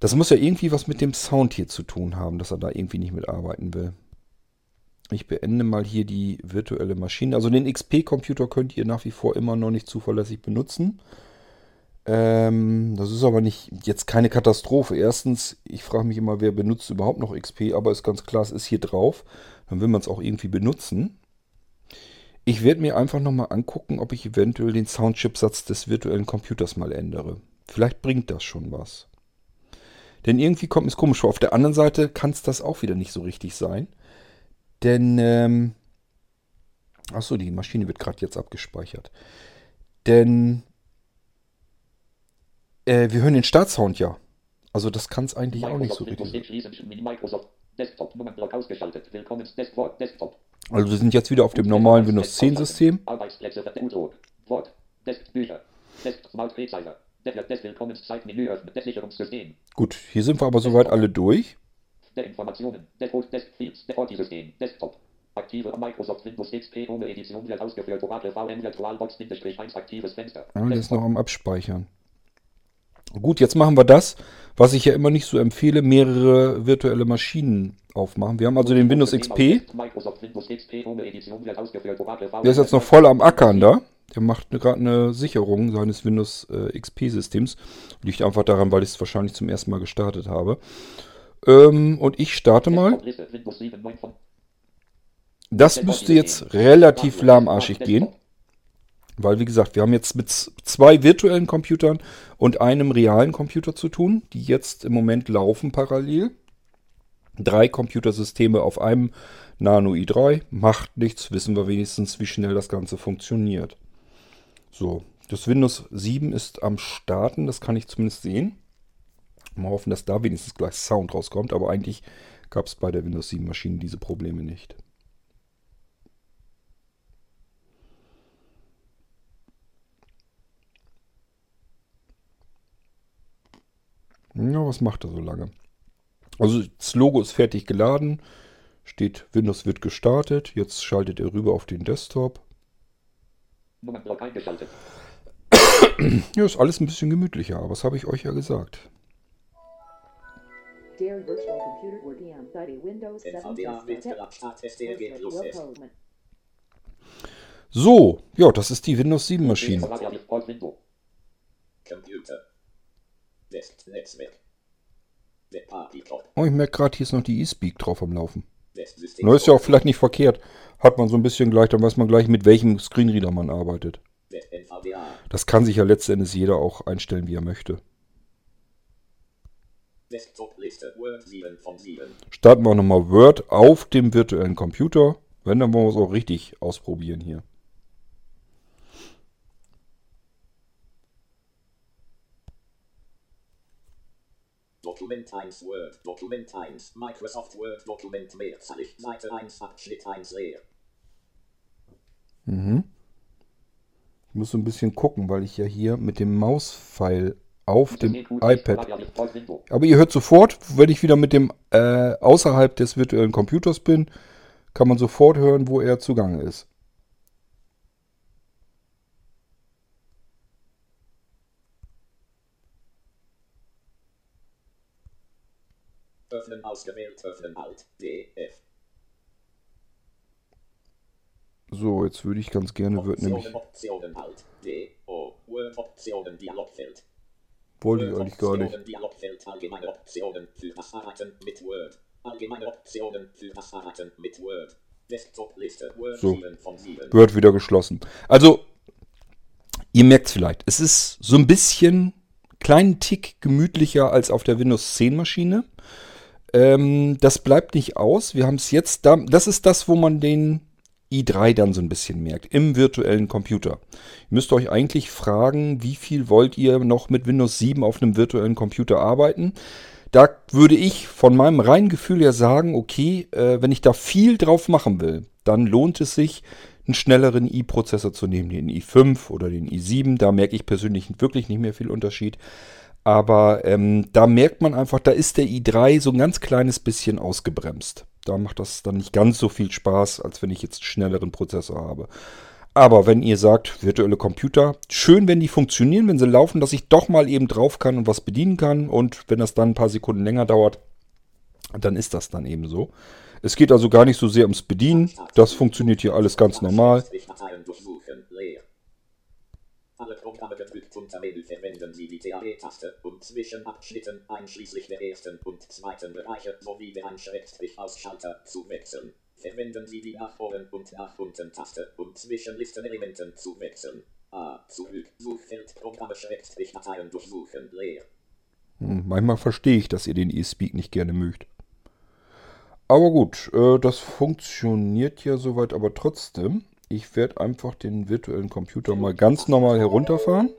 das muss ja irgendwie was mit dem Sound hier zu tun haben, dass er da irgendwie nicht mitarbeiten will. Ich beende mal hier die virtuelle Maschine. Also den XP-Computer könnt ihr nach wie vor immer noch nicht zuverlässig benutzen. Ähm, das ist aber nicht jetzt keine Katastrophe. Erstens, ich frage mich immer, wer benutzt überhaupt noch XP, aber ist ganz klar, es ist hier drauf. Dann will man es auch irgendwie benutzen. Ich werde mir einfach nochmal angucken, ob ich eventuell den Soundchipsatz des virtuellen Computers mal ändere. Vielleicht bringt das schon was. Denn irgendwie kommt es komisch vor. Auf der anderen Seite kann es das auch wieder nicht so richtig sein. Denn, ähm, achso, die Maschine wird gerade jetzt abgespeichert. Denn äh, wir hören den Startsound ja. Also das kann es eigentlich auch nicht so richtig. Also wir sind jetzt wieder auf dem normalen Windows 10 System. Gut, hier sind wir aber soweit alle durch. Aktive Microsoft Windows XP ohne Edition wird ausgeführt. Oracle VM VirtualBox 1 aktives Fenster. Ja, das ist noch am Abspeichern. Gut, jetzt machen wir das, was ich ja immer nicht so empfehle, mehrere virtuelle Maschinen aufmachen. Wir haben also den Windows XP. Der ist jetzt noch voll am Ackern da. Der macht gerade eine Sicherung seines Windows äh, XP-Systems. Liegt einfach daran, weil ich es wahrscheinlich zum ersten Mal gestartet habe. Ähm, und ich starte mal. Das müsste jetzt relativ lahmarschig gehen. Weil, wie gesagt, wir haben jetzt mit zwei virtuellen Computern und einem realen Computer zu tun, die jetzt im Moment laufen parallel. Drei Computersysteme auf einem Nano i3. Macht nichts, wissen wir wenigstens, wie schnell das Ganze funktioniert. So, das Windows 7 ist am Starten, das kann ich zumindest sehen. Mal hoffen, dass da wenigstens gleich Sound rauskommt, aber eigentlich gab es bei der Windows 7 Maschine diese Probleme nicht. Ja, was macht er so lange? Also das Logo ist fertig geladen. Steht Windows wird gestartet. Jetzt schaltet er rüber auf den Desktop. ja, ist alles ein bisschen gemütlicher, aber das habe ich euch ja gesagt. So, ja, das ist die Windows 7 Maschine. Computer. Oh, ich merke gerade, hier ist noch die eSpeak drauf am Laufen. Na, ist ja auch vielleicht nicht verkehrt. Hat man so ein bisschen gleich, dann weiß man gleich, mit welchem Screenreader man arbeitet. Das kann sich ja letztendlich jeder auch einstellen, wie er möchte. Starten wir nochmal Word auf dem virtuellen Computer. Wenn, dann wollen wir es auch richtig ausprobieren hier. Dokument 1 Word, Dokument 1, Microsoft Word, Dokument mehrzalig, Seite 1, Abschnitt 1 leer. Mhm. Ich muss so ein bisschen gucken, weil ich ja hier mit dem Mauspfeil auf dem iPad. Aber ihr hört sofort, wenn ich wieder mit dem äh, außerhalb des virtuellen Computers bin, kann man sofort hören, wo er zugange ist. Öffnen ausgewählt, öffnen Alt, D, F. So, jetzt würde ich ganz gerne, wird nämlich... Optionen, Alt, D, O, Word, Optionen, Dialogfeld. Wollte ich eigentlich gar nicht. Dialogfeld, allgemeine Optionen für das Arbeiten mit Word. Allgemeine Optionen für das Arbeiten mit Word. Desktop-Liste, Word so. 7 von 7. Word wieder geschlossen. Also, ihr merkt es vielleicht, es ist so ein bisschen kleinen Tick gemütlicher als auf der Windows 10 Maschine. Ähm, das bleibt nicht aus. Wir haben es jetzt da. Das ist das, wo man den i3 dann so ein bisschen merkt. Im virtuellen Computer. Ihr müsst euch eigentlich fragen, wie viel wollt ihr noch mit Windows 7 auf einem virtuellen Computer arbeiten? Da würde ich von meinem reinen Gefühl her sagen, okay, äh, wenn ich da viel drauf machen will, dann lohnt es sich, einen schnelleren i-Prozessor zu nehmen, den i5 oder den i7. Da merke ich persönlich wirklich nicht mehr viel Unterschied. Aber ähm, da merkt man einfach, da ist der i3 so ein ganz kleines bisschen ausgebremst. Da macht das dann nicht ganz so viel Spaß, als wenn ich jetzt einen schnelleren Prozessor habe. Aber wenn ihr sagt, virtuelle Computer, schön, wenn die funktionieren, wenn sie laufen, dass ich doch mal eben drauf kann und was bedienen kann. Und wenn das dann ein paar Sekunden länger dauert, dann ist das dann eben so. Es geht also gar nicht so sehr ums Bedienen. Das funktioniert hier alles ganz normal. Alle Programme gefügt unter Menü verwenden Sie die TAE-Taste, um zwischen Abschnitten, einschließlich der ersten und zweiten Bereiche, sowie der Einschrägstrich-Ausschalter zu wechseln. Verwenden Sie die nach oben und nach unten Taste, um zwischen Listenelementen zu wechseln. A. Zurück. Suchfeld Programme Schrägstrich Dateien durchsuchen. Leer. Hm, manchmal verstehe ich, dass ihr den eSpeak nicht gerne mögt. Aber gut, äh, das funktioniert ja soweit, aber trotzdem. Ich werde einfach den virtuellen Computer mal ganz normal herunterfahren.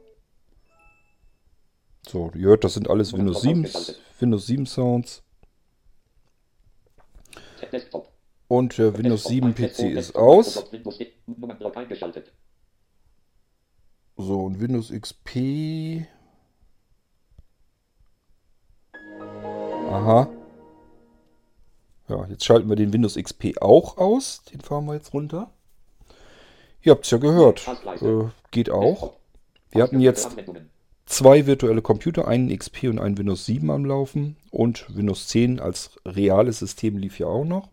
So, ihr hört, das sind alles Windows 7, Windows 7 Sounds. Und der Windows 7 PC ist aus. So, und Windows XP. Aha. Ja, jetzt schalten wir den Windows XP auch aus. Den fahren wir jetzt runter. Ihr habt es ja gehört. Äh, geht auch. Wir hatten jetzt zwei virtuelle Computer, einen XP und einen Windows 7 am Laufen. Und Windows 10 als reales System lief ja auch noch.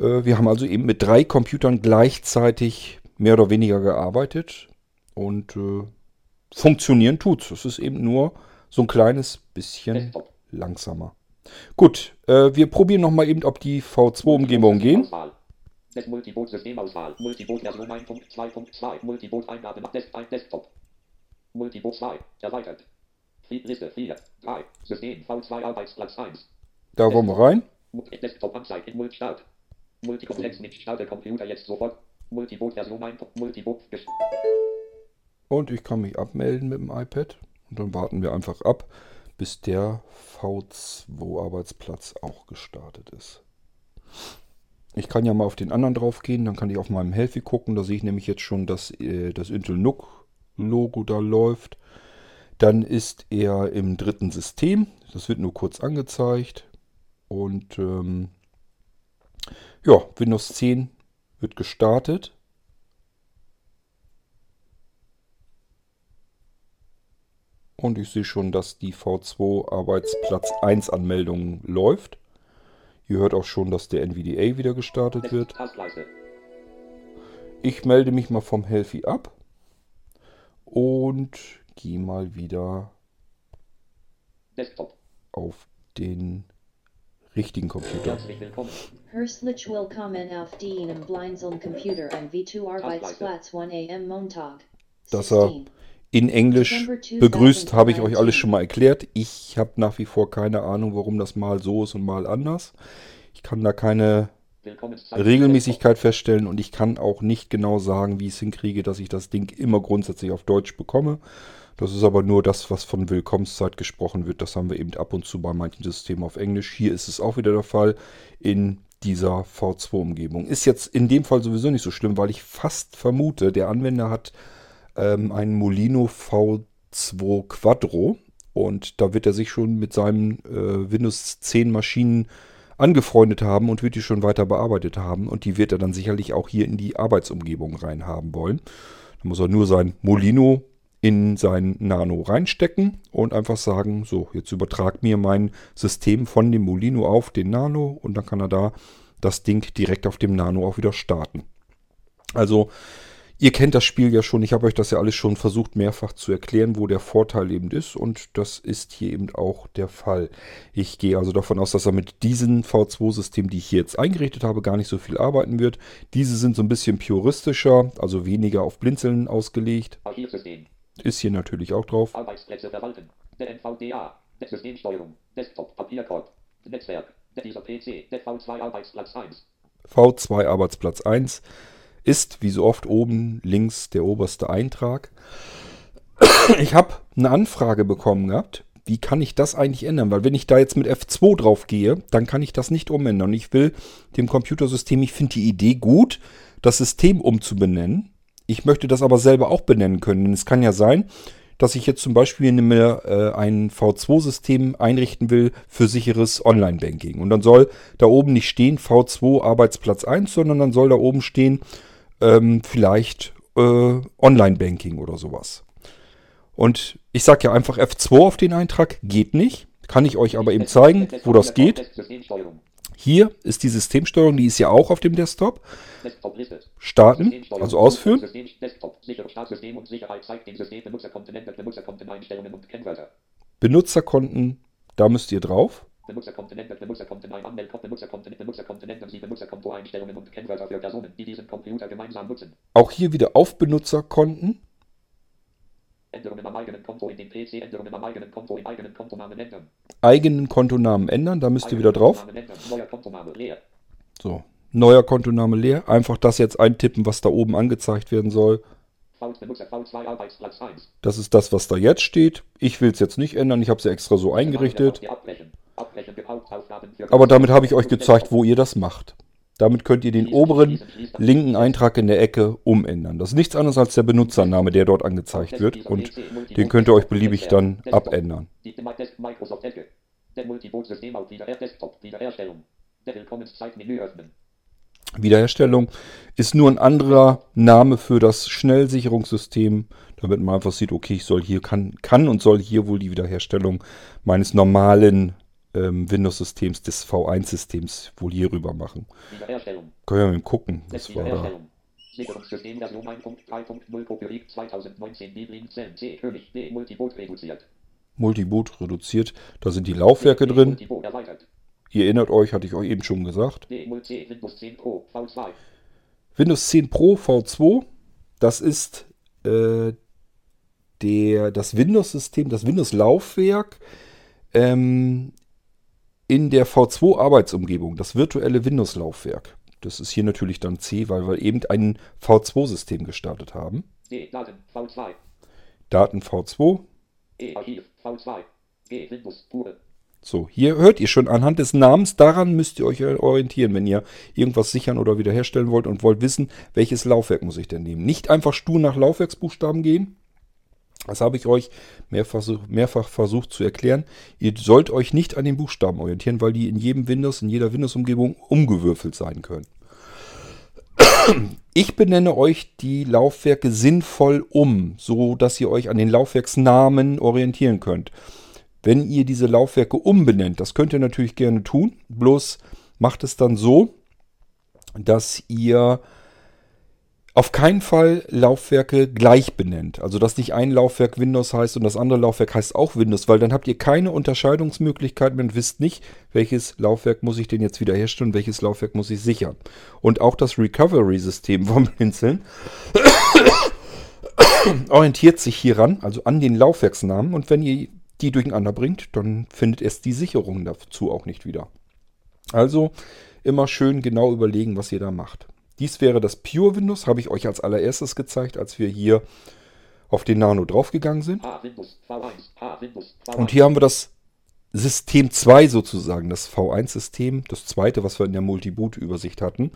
Äh, wir haben also eben mit drei Computern gleichzeitig mehr oder weniger gearbeitet. Und äh, funktionieren tut's. Es ist eben nur so ein kleines bisschen langsamer. Gut, äh, wir probieren nochmal eben, ob die V2-Umgebungen gehen. Des Multiboot-Systemauswahl. Multiboot Version 1.2.2. Multiboot-Eingabe nach Desk, Desktop. Multiboot 2. Erweitert. Liste 4. 3. System V2 Arbeitsplatz 1. Da wollen wir rein. Desktop Anzeige in Mult Start. Multikomplex nicht starte Computer jetzt sofort. Multiboot Version 1. Multiboot. Und ich kann mich abmelden mit dem iPad. Und dann warten wir einfach ab, bis der V2 Arbeitsplatz auch gestartet ist. Ich kann ja mal auf den anderen drauf gehen, dann kann ich auf meinem Healthy gucken. Da sehe ich nämlich jetzt schon, dass äh, das Intel NUC Logo da läuft. Dann ist er im dritten System. Das wird nur kurz angezeigt. Und ähm, ja, Windows 10 wird gestartet. Und ich sehe schon, dass die V2 Arbeitsplatz 1 Anmeldung läuft. Ihr hört auch schon, dass der NVDA wieder gestartet wird. Ich melde mich mal vom Healthy ab und gehe mal wieder auf den richtigen Computer. Herzlich willkommen auf deinem Blinzeln Computer am V2 Arbeitsplatz 1 am Montag. Dass er in Englisch begrüßt, habe ich euch alles schon mal erklärt. Ich habe nach wie vor keine Ahnung, warum das mal so ist und mal anders. Ich kann da keine Regelmäßigkeit feststellen und ich kann auch nicht genau sagen, wie ich es hinkriege, dass ich das Ding immer grundsätzlich auf Deutsch bekomme. Das ist aber nur das, was von Willkommenszeit gesprochen wird. Das haben wir eben ab und zu bei manchen Systemen auf Englisch. Hier ist es auch wieder der Fall in dieser V2-Umgebung. Ist jetzt in dem Fall sowieso nicht so schlimm, weil ich fast vermute, der Anwender hat ähm, einen Molino V2 Quadro und da wird er sich schon mit seinen äh, Windows 10 Maschinen angefreundet haben und wird die schon weiter bearbeitet haben und die wird er dann sicherlich auch hier in die Arbeitsumgebung reinhaben wollen. Da muss er nur sein Molino in sein Nano reinstecken und einfach sagen, so, jetzt übertrag mir mein System von dem Molino auf den Nano und dann kann er da das Ding direkt auf dem Nano auch wieder starten. Also Ihr kennt das Spiel ja schon. Ich habe euch das ja alles schon versucht mehrfach zu erklären, wo der Vorteil eben ist. Und das ist hier eben auch der Fall. Ich gehe also davon aus, dass er mit diesen V2-Systemen, die ich hier jetzt eingerichtet habe, gar nicht so viel arbeiten wird. Diese sind so ein bisschen puristischer, also weniger auf Blinzeln ausgelegt. Ist hier natürlich auch drauf. Arbeitsplätze verwalten. Der NVDA. Systemsteuerung. Desktop. Papierkorb. Netzwerk. Dieser PC. Der V2 Arbeitsplatz 1. V2 Arbeitsplatz 1 ist, wie so oft, oben links der oberste Eintrag. Ich habe eine Anfrage bekommen gehabt. Wie kann ich das eigentlich ändern? Weil wenn ich da jetzt mit F2 drauf gehe, dann kann ich das nicht umändern. Ich will dem Computersystem, ich finde die Idee gut, das System umzubenennen. Ich möchte das aber selber auch benennen können. Denn es kann ja sein, dass ich jetzt zum Beispiel mir äh, ein V2-System einrichten will für sicheres Online-Banking. Und dann soll da oben nicht stehen V2 Arbeitsplatz 1, sondern dann soll da oben stehen ähm, vielleicht äh, Online-Banking oder sowas. Und ich sage ja einfach F2 auf den Eintrag, geht nicht. Kann ich euch aber eben zeigen, wo das geht. Hier ist die Systemsteuerung, die ist ja auch auf dem Desktop. Starten, also ausführen. Benutzerkonten, da müsst ihr drauf. Benutzerkonten, Benutzerkonten, ein Anmeldkonto, Benutzerkonten, Benutzerkonten, ändern Sie Benutzerkonto-Einstellungen und Kennwörter für Personen, die diesen Computer gemeinsam nutzen. Auch hier wieder auf Benutzerkonten. Änderungen am eigenen Konto in den PC, Änderungen am eigenen Konto im eigenen Kontonamen ändern. Eigenen Kontonamen ändern, da müsst ihr wieder drauf. Neuer Kontoname leer. So, neuer Kontoname leer. Einfach das jetzt eintippen, was da oben angezeigt werden soll. Das ist das, was da jetzt steht. Ich will es jetzt nicht ändern, ich habe es ja extra so eingerichtet. Aber damit habe ich euch gezeigt, wo ihr das macht. Damit könnt ihr den oberen linken Eintrag in der Ecke umändern. Das ist nichts anderes als der Benutzername, der dort angezeigt wird. Und den könnt ihr euch beliebig dann abändern. Wiederherstellung ist nur ein anderer Name für das Schnellsicherungssystem, damit man einfach sieht, okay, ich soll hier kann, kann und soll hier wohl die Wiederherstellung meines normalen ähm, Windows-Systems, des V1-Systems wohl hier rüber machen. Können wir mal gucken. Was war da? Sicherungssystem Version 1.3.0 Kopierig 2019 Bibling Zellen C König B Multiboot reduziert. Multiboot reduziert. Da sind die Laufwerke drin. Ihr erinnert euch, hatte ich euch eben schon gesagt. Windows 10 Pro V2. Windows 10 Pro V2, das ist äh, der, das Windows-System, das Windows-Laufwerk ähm, in der V2-Arbeitsumgebung, das virtuelle Windows-Laufwerk. Das ist hier natürlich dann C, weil wir eben ein V2-System gestartet haben. D, Daten V2. Daten V2. E, Archiv V2. G, Windows pure. So, hier hört ihr schon anhand des Namens, daran müsst ihr euch orientieren, wenn ihr irgendwas sichern oder wiederherstellen wollt und wollt wissen, welches Laufwerk muss ich denn nehmen. Nicht einfach stur nach Laufwerksbuchstaben gehen, das habe ich euch mehrfach, mehrfach, versucht zu erklären. Ihr sollt euch nicht an den Buchstaben orientieren, weil die in jedem Windows, in jeder Windows-Umgebung umgewürfelt sein können. Ich benenne euch die Laufwerke sinnvoll um, so dass ihr euch an den Laufwerksnamen orientieren könnt. Wenn ihr diese Laufwerke umbenennt, das könnt ihr natürlich gerne tun, bloß macht es dann so, dass ihr auf keinen Fall Laufwerke gleich benennt. Also dass nicht ein Laufwerk Windows heißt und das andere Laufwerk heißt auch Windows, weil dann habt ihr keine Unterscheidungsmöglichkeit und wisst nicht, welches Laufwerk muss ich denn jetzt wiederherstellen und welches Laufwerk muss ich sichern. Und auch das Recovery-System vom Blinzeln orientiert sich hieran, also an den Laufwerksnamen. Und wenn ihr die durcheinander bringt, dann findet es die Sicherung dazu auch nicht wieder. Also immer schön genau überlegen, was ihr da macht. Dies wäre das Pure Windows, habe ich euch als allererstes gezeigt, als wir hier auf den Nano draufgegangen sind. Und hier haben wir das System 2 sozusagen, das V1-System, das zweite, was wir in der Multiboot-Übersicht hatten.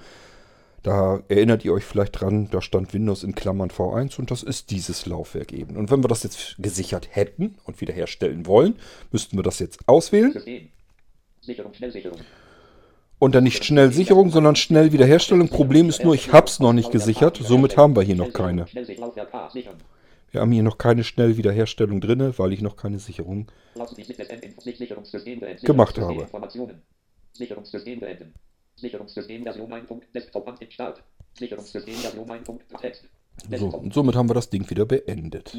Da erinnert ihr euch vielleicht dran, da stand Windows in Klammern V1 und das ist dieses Laufwerk eben. Und wenn wir das jetzt gesichert hätten und wiederherstellen wollen, müssten wir das jetzt auswählen. Sicherung, Schnellsicherung und dann nicht schnell Sicherung, sondern schnell Wiederherstellung. Problem ist nur, ich habe es noch nicht gesichert. Somit haben wir hier noch keine. Wir haben hier noch keine Schnellwiederherstellung drin, weil ich noch keine Sicherung gemacht habe. Sicherungssystem beenden. Sicherungssystem Version 1. Desktop an Start. Sicherungssystem Version 1. Text. So, und somit haben wir das Ding wieder beendet.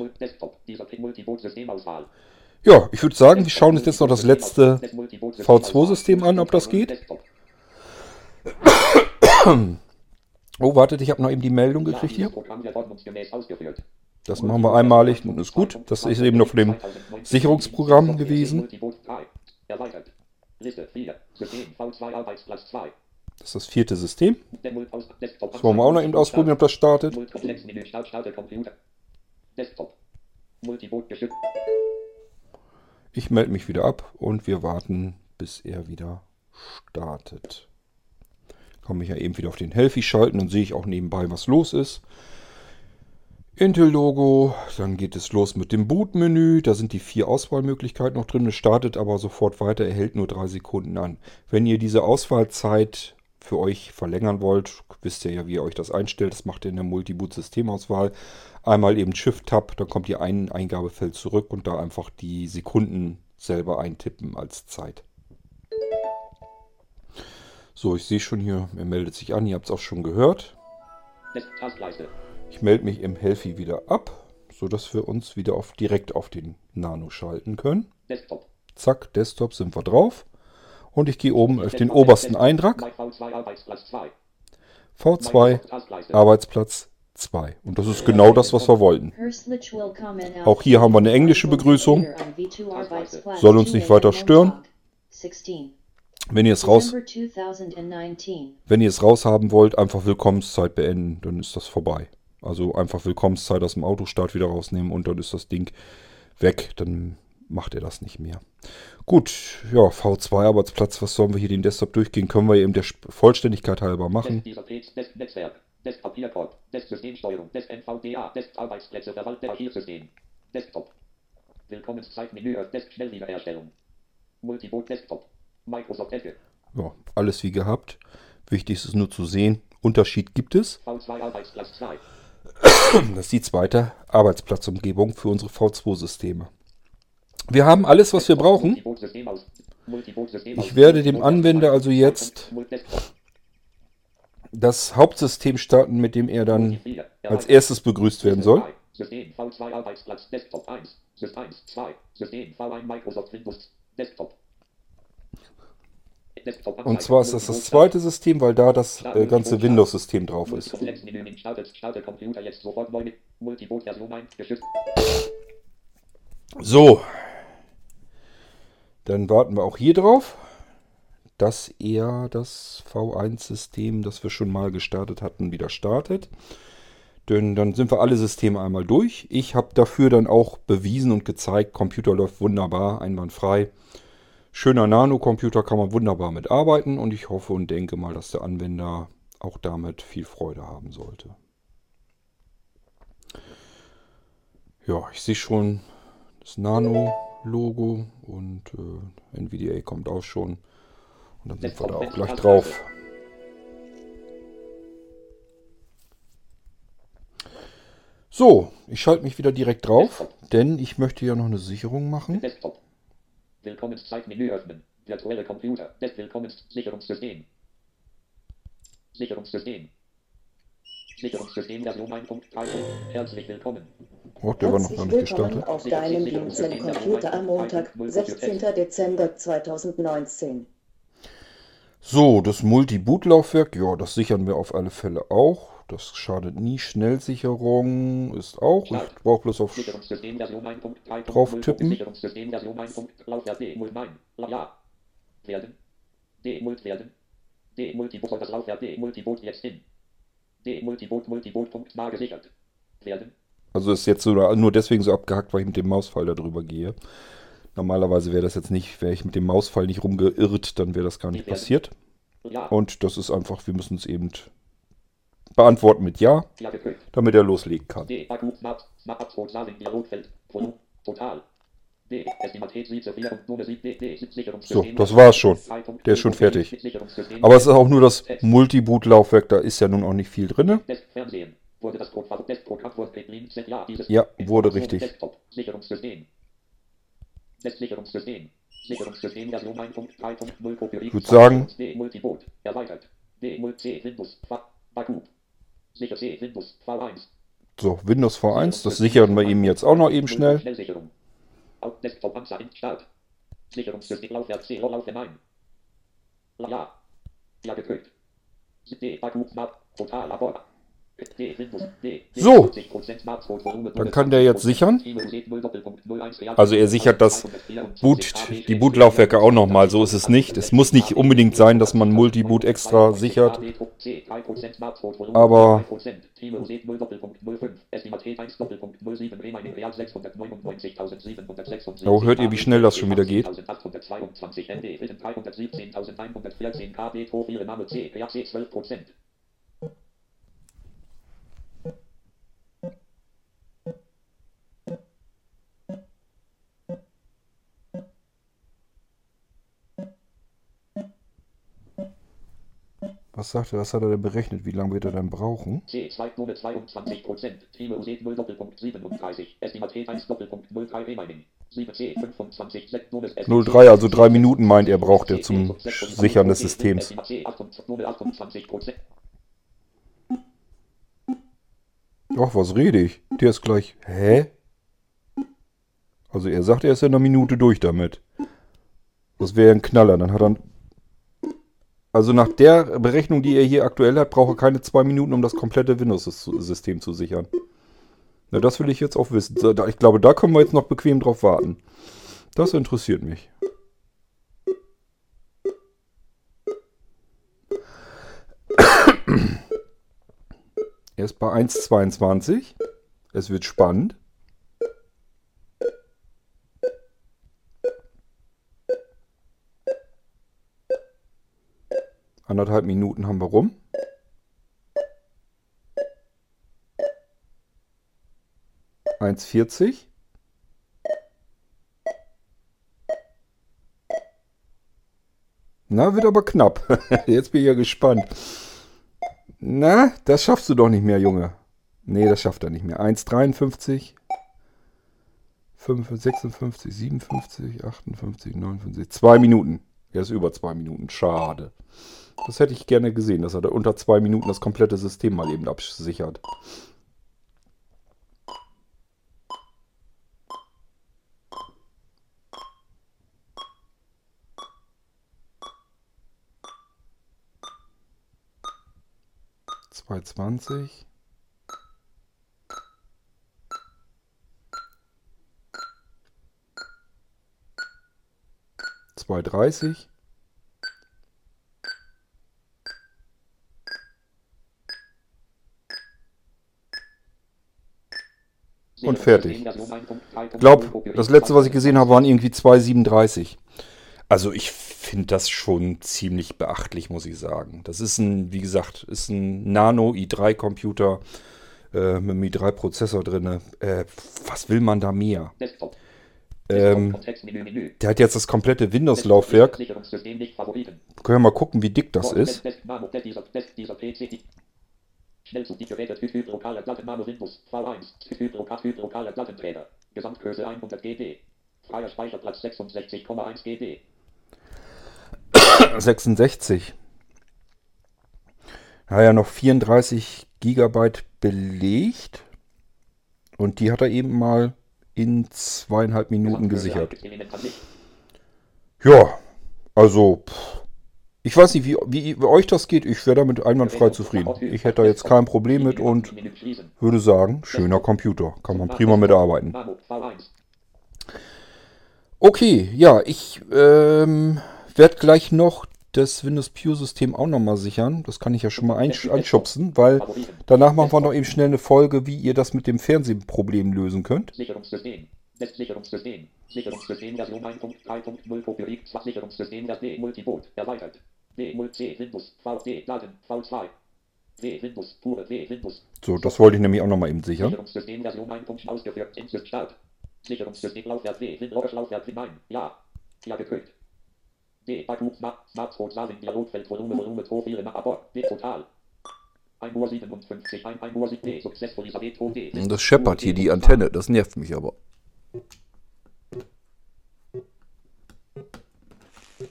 Ja, ich würde sagen, wir schauen uns jetzt noch das letzte V2-System an, ob das geht. Oh, wartet, ich habe noch eben die Meldung gekriegt hier. Das machen wir einmalig und ist gut. Das ist eben noch von dem Sicherungsprogramm gewesen. Das ist das vierte System. Das wollen wir auch noch eben ausprobieren, ob das startet. Ich melde mich wieder ab und wir warten, bis er wieder startet. Kann mich ja eben wieder auf den Healthy schalten, dann sehe ich auch nebenbei, was los ist. Intel-Logo, dann geht es los mit dem Boot-Menü. Da sind die vier Auswahlmöglichkeiten noch drin. Es startet aber sofort weiter, erhält nur drei Sekunden an. Wenn ihr diese Auswahlzeit für euch verlängern wollt, wisst ihr ja, wie ihr euch das einstellt. Das macht ihr in der Multiboot-Systemauswahl. Einmal eben Shift-Tab, dann kommt ihr ein Eingabefeld zurück und da einfach die Sekunden selber eintippen als Zeit. So, ich sehe schon hier, er meldet sich an, ihr habt es auch schon gehört. Ich melde mich im Healthy wieder ab, sodass wir uns wieder auf, direkt auf den Nano schalten können. Desktop. Zack, Desktop sind wir drauf. Und ich gehe oben auf den obersten Eintrag. V2 Arbeitsplatz 2. Und das ist genau das, was wir wollten. Auch hier haben wir eine englische Begrüßung. Soll uns nicht weiter stören. Wenn ihr es raus, wenn ihr es raushaben wollt, einfach Willkommenszeit beenden, dann ist das vorbei. Also einfach Willkommenszeit aus dem Autostart wieder rausnehmen und dann ist das Ding weg. Dann macht er das nicht mehr. Gut, ja, V2 Arbeitsplatz, was sollen wir hier den Desktop durchgehen? Können wir eben der Vollständigkeit halber machen. Netzwerk, Desk Papierkorb, Desk Systemsteuerung, Desk NVDA, Desk Arbeitsplätze, Verwalter Archivsystem, Desktop. Willkommenszeitmenü, Desk Schnellwiederherstellung. Multiboot Desktop. Microsoft Edge. Ja, alles wie gehabt. Wichtig ist es nur zu sehen, Unterschied gibt es. V2 Arbeitsplatz 2. Das ist die zweite Arbeitsplatzumgebung für unsere V2-Systeme. Wir haben alles, was wir brauchen. Ich werde dem Anwender also jetzt das Hauptsystem starten, mit dem er dann als erstes begrüßt werden soll. System V2 Arbeitsplatz Desktop 1, System 1, 2, System V1 Microsoft Windows Desktop. Und zwar ist das das zweite System, weil da das äh, ganze Windows-System drauf ist. So, dann warten wir auch hier drauf, dass er das V1-System, das wir schon mal gestartet hatten, wieder startet. Denn dann sind wir alle Systeme einmal durch. Ich habe dafür dann auch bewiesen und gezeigt, Computer läuft wunderbar, einwandfrei. Schöner Nano-Computer kann man wunderbar mitarbeiten und ich hoffe und denke mal, dass der Anwender auch damit viel Freude haben sollte. Ja, ich sehe schon das Nano Logo und äh, NVDA kommt auch schon. Und dann sind wir da auch gleich drauf. So, ich schalte mich wieder direkt drauf, denn ich möchte ja noch eine Sicherung machen. Willkommenszeitmenü öffnen. Virtuelle Computer. Willkommenssicherungssystem. Sicherungssystem. Sicherungssystem Version 1.3. Herzlich willkommen. Oh, der war noch gar nicht gestartet. auf deinem Dienstlichen Computer am Montag, 16. Dezember 2019. So, das Multi-Boot-Laufwerk, ja, das sichern wir auf alle Fälle auch. Das schadet nie. Schnellsicherung ist auch. Ich brauche bloß auf drauf tippen. Werden. Demult werden. Demultiboot das Laufwerk Demultiboot jetzt hin. Demultiboot Multiboot nah gesichert. Werden. Also ist jetzt so, nur deswegen so abgehackt, weil ich mit dem Mausfall da drüber gehe. Normalerweise wäre das jetzt nicht, wäre ich mit dem Mausfall nicht rumgeirrt, dann wäre das gar nicht passiert. Und das ist einfach, wir müssen es eben beantworten mit Ja, damit er loslegen kann. So, das war's schon. Der ist schon fertig. Aber es ist auch nur das Multiboot-Laufwerk, da ist ja nun auch nicht viel drin. Ja, wurde richtig. Ich würde sagen, so, Windows V1, das sichern wir ihm jetzt auch noch eben schnell. Sicherungssystem Laufwerk C, Laufen ein. Ja. Ja Akku, Total, Labor. So, dann kann der jetzt sichern. Also er sichert das Boot, die Bootlaufwerke auch nochmal, so ist es nicht. Es muss nicht unbedingt sein, dass man Multiboot extra sichert. Aber Oh, hört ihr, wie schnell das schon wieder geht? Was sagt er, was hat er denn berechnet? Wie lange wird er dann brauchen? C2 22 Prozent. Prime UC 0 Doppelpunkt 37. Estimat 1 Doppelpunkt 03 Remaining. 03, also drei Minuten meint er, braucht er zum Sichern des Systems. Ach, was rede ich? Der ist gleich. Hä? Also er sagt, er ist in einer Minute durch damit. Das wäre ein Knaller. Dann hat er. Also nach der Berechnung, die er hier aktuell hat, braucht er keine zwei Minuten, um das komplette Windows-System zu sichern. Na, das will ich jetzt auch wissen. Ich glaube, da können wir jetzt noch bequem drauf warten. Das interessiert mich. Er ist bei 1,22. Es wird spannend. Anderthalb Minuten haben wir rum. Eins vierzig. Na, wird aber knapp. Jetzt bin ich ja gespannt. Na, das schaffst du doch nicht mehr, Junge. Nee, das schafft er nicht mehr. 1,53, 56, 57, 58, 59. Zwei Minuten. Er ist über zwei Minuten. Schade. Das hätte ich gerne gesehen, dass er da unter zwei Minuten das komplette System mal eben absichert. Zwei zwanzig. 230. Und fertig. Ich glaube, das letzte, was ich gesehen habe, waren irgendwie 237. Also ich finde das schon ziemlich beachtlich, muss ich sagen. Das ist ein, wie gesagt, ist ein Nano i3-Computer äh, mit einem i3-Prozessor drin. Äh, was will man da mehr? Desktop. Ähm, der hat jetzt das komplette Windows-Laufwerk. Können wir mal gucken, wie dick das ist. Schnellzug die Geräte Hydrokale Platten Nano Windows V1 Hydrokale Plattenträger. Gesamtgröße 100 GB Freier Speicherplatz 66,1 GB 66 ja noch 34 Gigabyte belegt. Und die hat er eben mal in zweieinhalb Minuten gesichert. Ja, also pff, ich weiß nicht, wie, wie euch das geht. Ich wäre damit einwandfrei zufrieden. Ich hätte da jetzt kein Problem mit und würde sagen, schöner Computer. Kann man prima mitarbeiten. Okay, ja, ich ähm, werde gleich noch das Windows Pure System auch nochmal sichern. Das kann ich ja schon mal einschubsen, weil danach machen wir noch eben schnell eine Folge, wie ihr das mit dem Fernsehproblem lösen könnt. Sicherungssystem. Sicherungssystem. Sicherungssystem Version 1.3.0 Kopierig. Sicherungssystem D Multiboot. Erweitert. W C Windows VD Laden V2 W Windows pure W Windows. So, das wollte ich nämlich auch nochmal eben sichern. Sicherungssystem Version 1. ausgeführt. Insist Start. Sicherungssystem Laufwerk W Windows Laufwerk hinein. Ja. Ja gekühlt. D Akku Smart Smartphone Saling Dialogfeld Volume Volume Profile nach Abort. D total. 1 Uhr 57, 1 Uhr 7 Successful Elisabeth D. Das scheppert hier die Antenne, das nervt mich aber.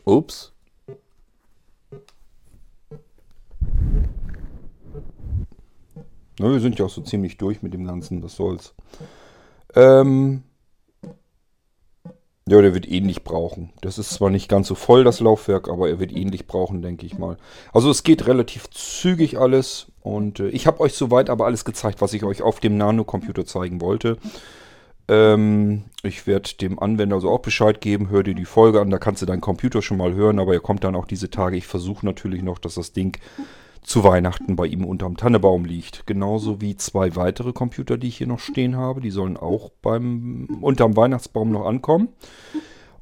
Ups. Na, wir sind ja auch so ziemlich durch mit dem Ganzen, was soll's. Ähm, ja, der wird ähnlich brauchen. Das ist zwar nicht ganz so voll, das Laufwerk, aber er wird ähnlich brauchen, denke ich mal. Also es geht relativ zügig alles und äh, ich habe euch soweit aber alles gezeigt, was ich euch auf dem Nano-Computer zeigen wollte. Ähm, ich werde dem Anwender also auch Bescheid geben, hör dir die Folge an, da kannst du deinen Computer schon mal hören, aber er kommt dann auch diese Tage. Ich versuche natürlich noch, dass das Ding zu Weihnachten bei ihm unterm Tannebaum liegt. Genauso wie zwei weitere Computer, die ich hier noch stehen habe. Die sollen auch beim unterm Weihnachtsbaum noch ankommen.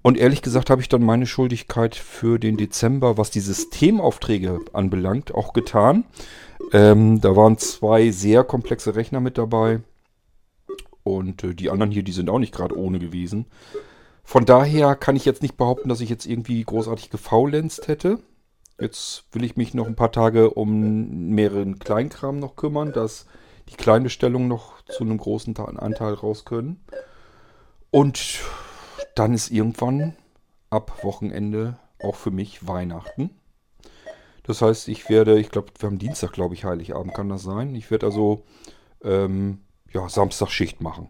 Und ehrlich gesagt habe ich dann meine Schuldigkeit für den Dezember, was die Systemaufträge anbelangt, auch getan. Ähm, da waren zwei sehr komplexe Rechner mit dabei. Und äh, die anderen hier, die sind auch nicht gerade ohne gewesen. Von daher kann ich jetzt nicht behaupten, dass ich jetzt irgendwie großartig gefaulenzt hätte. Jetzt will ich mich noch ein paar Tage um mehreren Kleinkram noch kümmern, dass die Kleinbestellungen noch zu einem großen Anteil raus können. Und dann ist irgendwann ab Wochenende auch für mich Weihnachten. Das heißt, ich werde, ich glaube, wir haben Dienstag, glaube ich, Heiligabend kann das sein. Ich werde also ähm, ja, Samstag Schicht machen.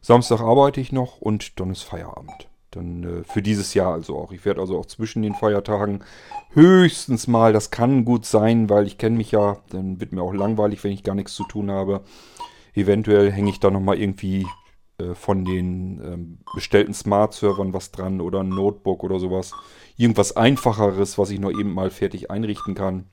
Samstag arbeite ich noch und dann ist Feierabend. Dann äh, für dieses Jahr also auch. Ich werde also auch zwischen den Feiertagen höchstens mal, das kann gut sein, weil ich kenne mich ja, dann wird mir auch langweilig, wenn ich gar nichts zu tun habe. Eventuell hänge ich da nochmal irgendwie äh, von den ähm, bestellten Smart-Servern was dran oder ein Notebook oder sowas. Irgendwas einfacheres, was ich noch eben mal fertig einrichten kann.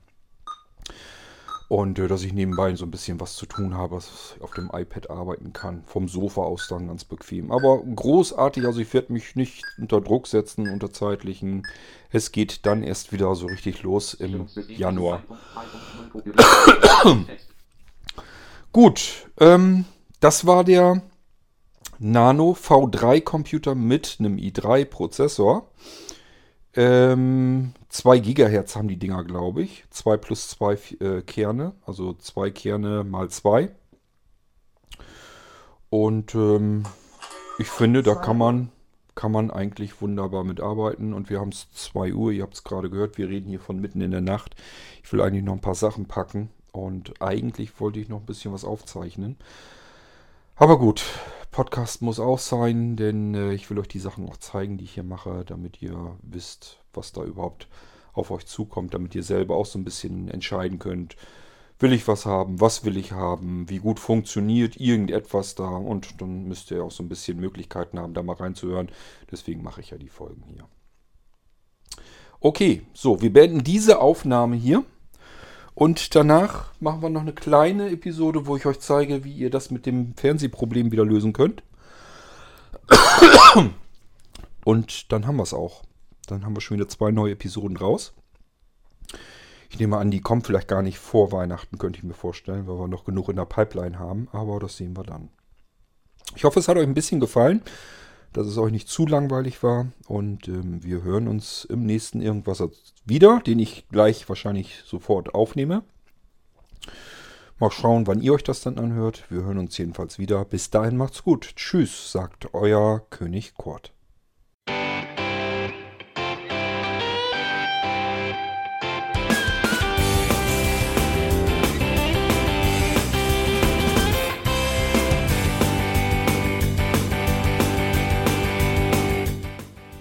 Und äh, dass ich nebenbei so ein bisschen was zu tun habe, was ich auf dem iPad arbeiten kann. Vom Sofa aus dann ganz bequem. Aber großartig, also ich werde mich nicht unter Druck setzen, unter zeitlichen. Es geht dann erst wieder so richtig los im Januar. Gut, ähm, das war der Nano V3 Computer mit einem i3 Prozessor. Ähm, 2 GHz haben die Dinger, glaube ich. 2 plus 2 äh, Kerne, also 2 Kerne mal 2. Und ähm, ich finde, da kann man, kann man eigentlich wunderbar mitarbeiten. Und wir haben es 2 Uhr, ihr habt es gerade gehört, wir reden hier von mitten in der Nacht. Ich will eigentlich noch ein paar Sachen packen. Und eigentlich wollte ich noch ein bisschen was aufzeichnen. Aber gut, Podcast muss auch sein, denn äh, ich will euch die Sachen auch zeigen, die ich hier mache, damit ihr wisst, was da überhaupt auf euch zukommt, damit ihr selber auch so ein bisschen entscheiden könnt, will ich was haben, was will ich haben, wie gut funktioniert irgendetwas da und dann müsst ihr auch so ein bisschen Möglichkeiten haben, da mal reinzuhören. Deswegen mache ich ja die Folgen hier. Okay, so, wir beenden diese Aufnahme hier. Und danach machen wir noch eine kleine Episode, wo ich euch zeige, wie ihr das mit dem Fernsehproblem wieder lösen könnt. Und dann haben wir es auch. Dann haben wir schon wieder zwei neue Episoden raus. Ich nehme an, die kommen vielleicht gar nicht vor Weihnachten, könnte ich mir vorstellen, weil wir noch genug in der Pipeline haben. Aber das sehen wir dann. Ich hoffe, es hat euch ein bisschen gefallen dass es euch nicht zu langweilig war. Und ähm, wir hören uns im nächsten Irgendwas wieder, den ich gleich wahrscheinlich sofort aufnehme. Mal schauen, wann ihr euch das dann anhört. Wir hören uns jedenfalls wieder. Bis dahin macht's gut. Tschüss, sagt euer König Kurt.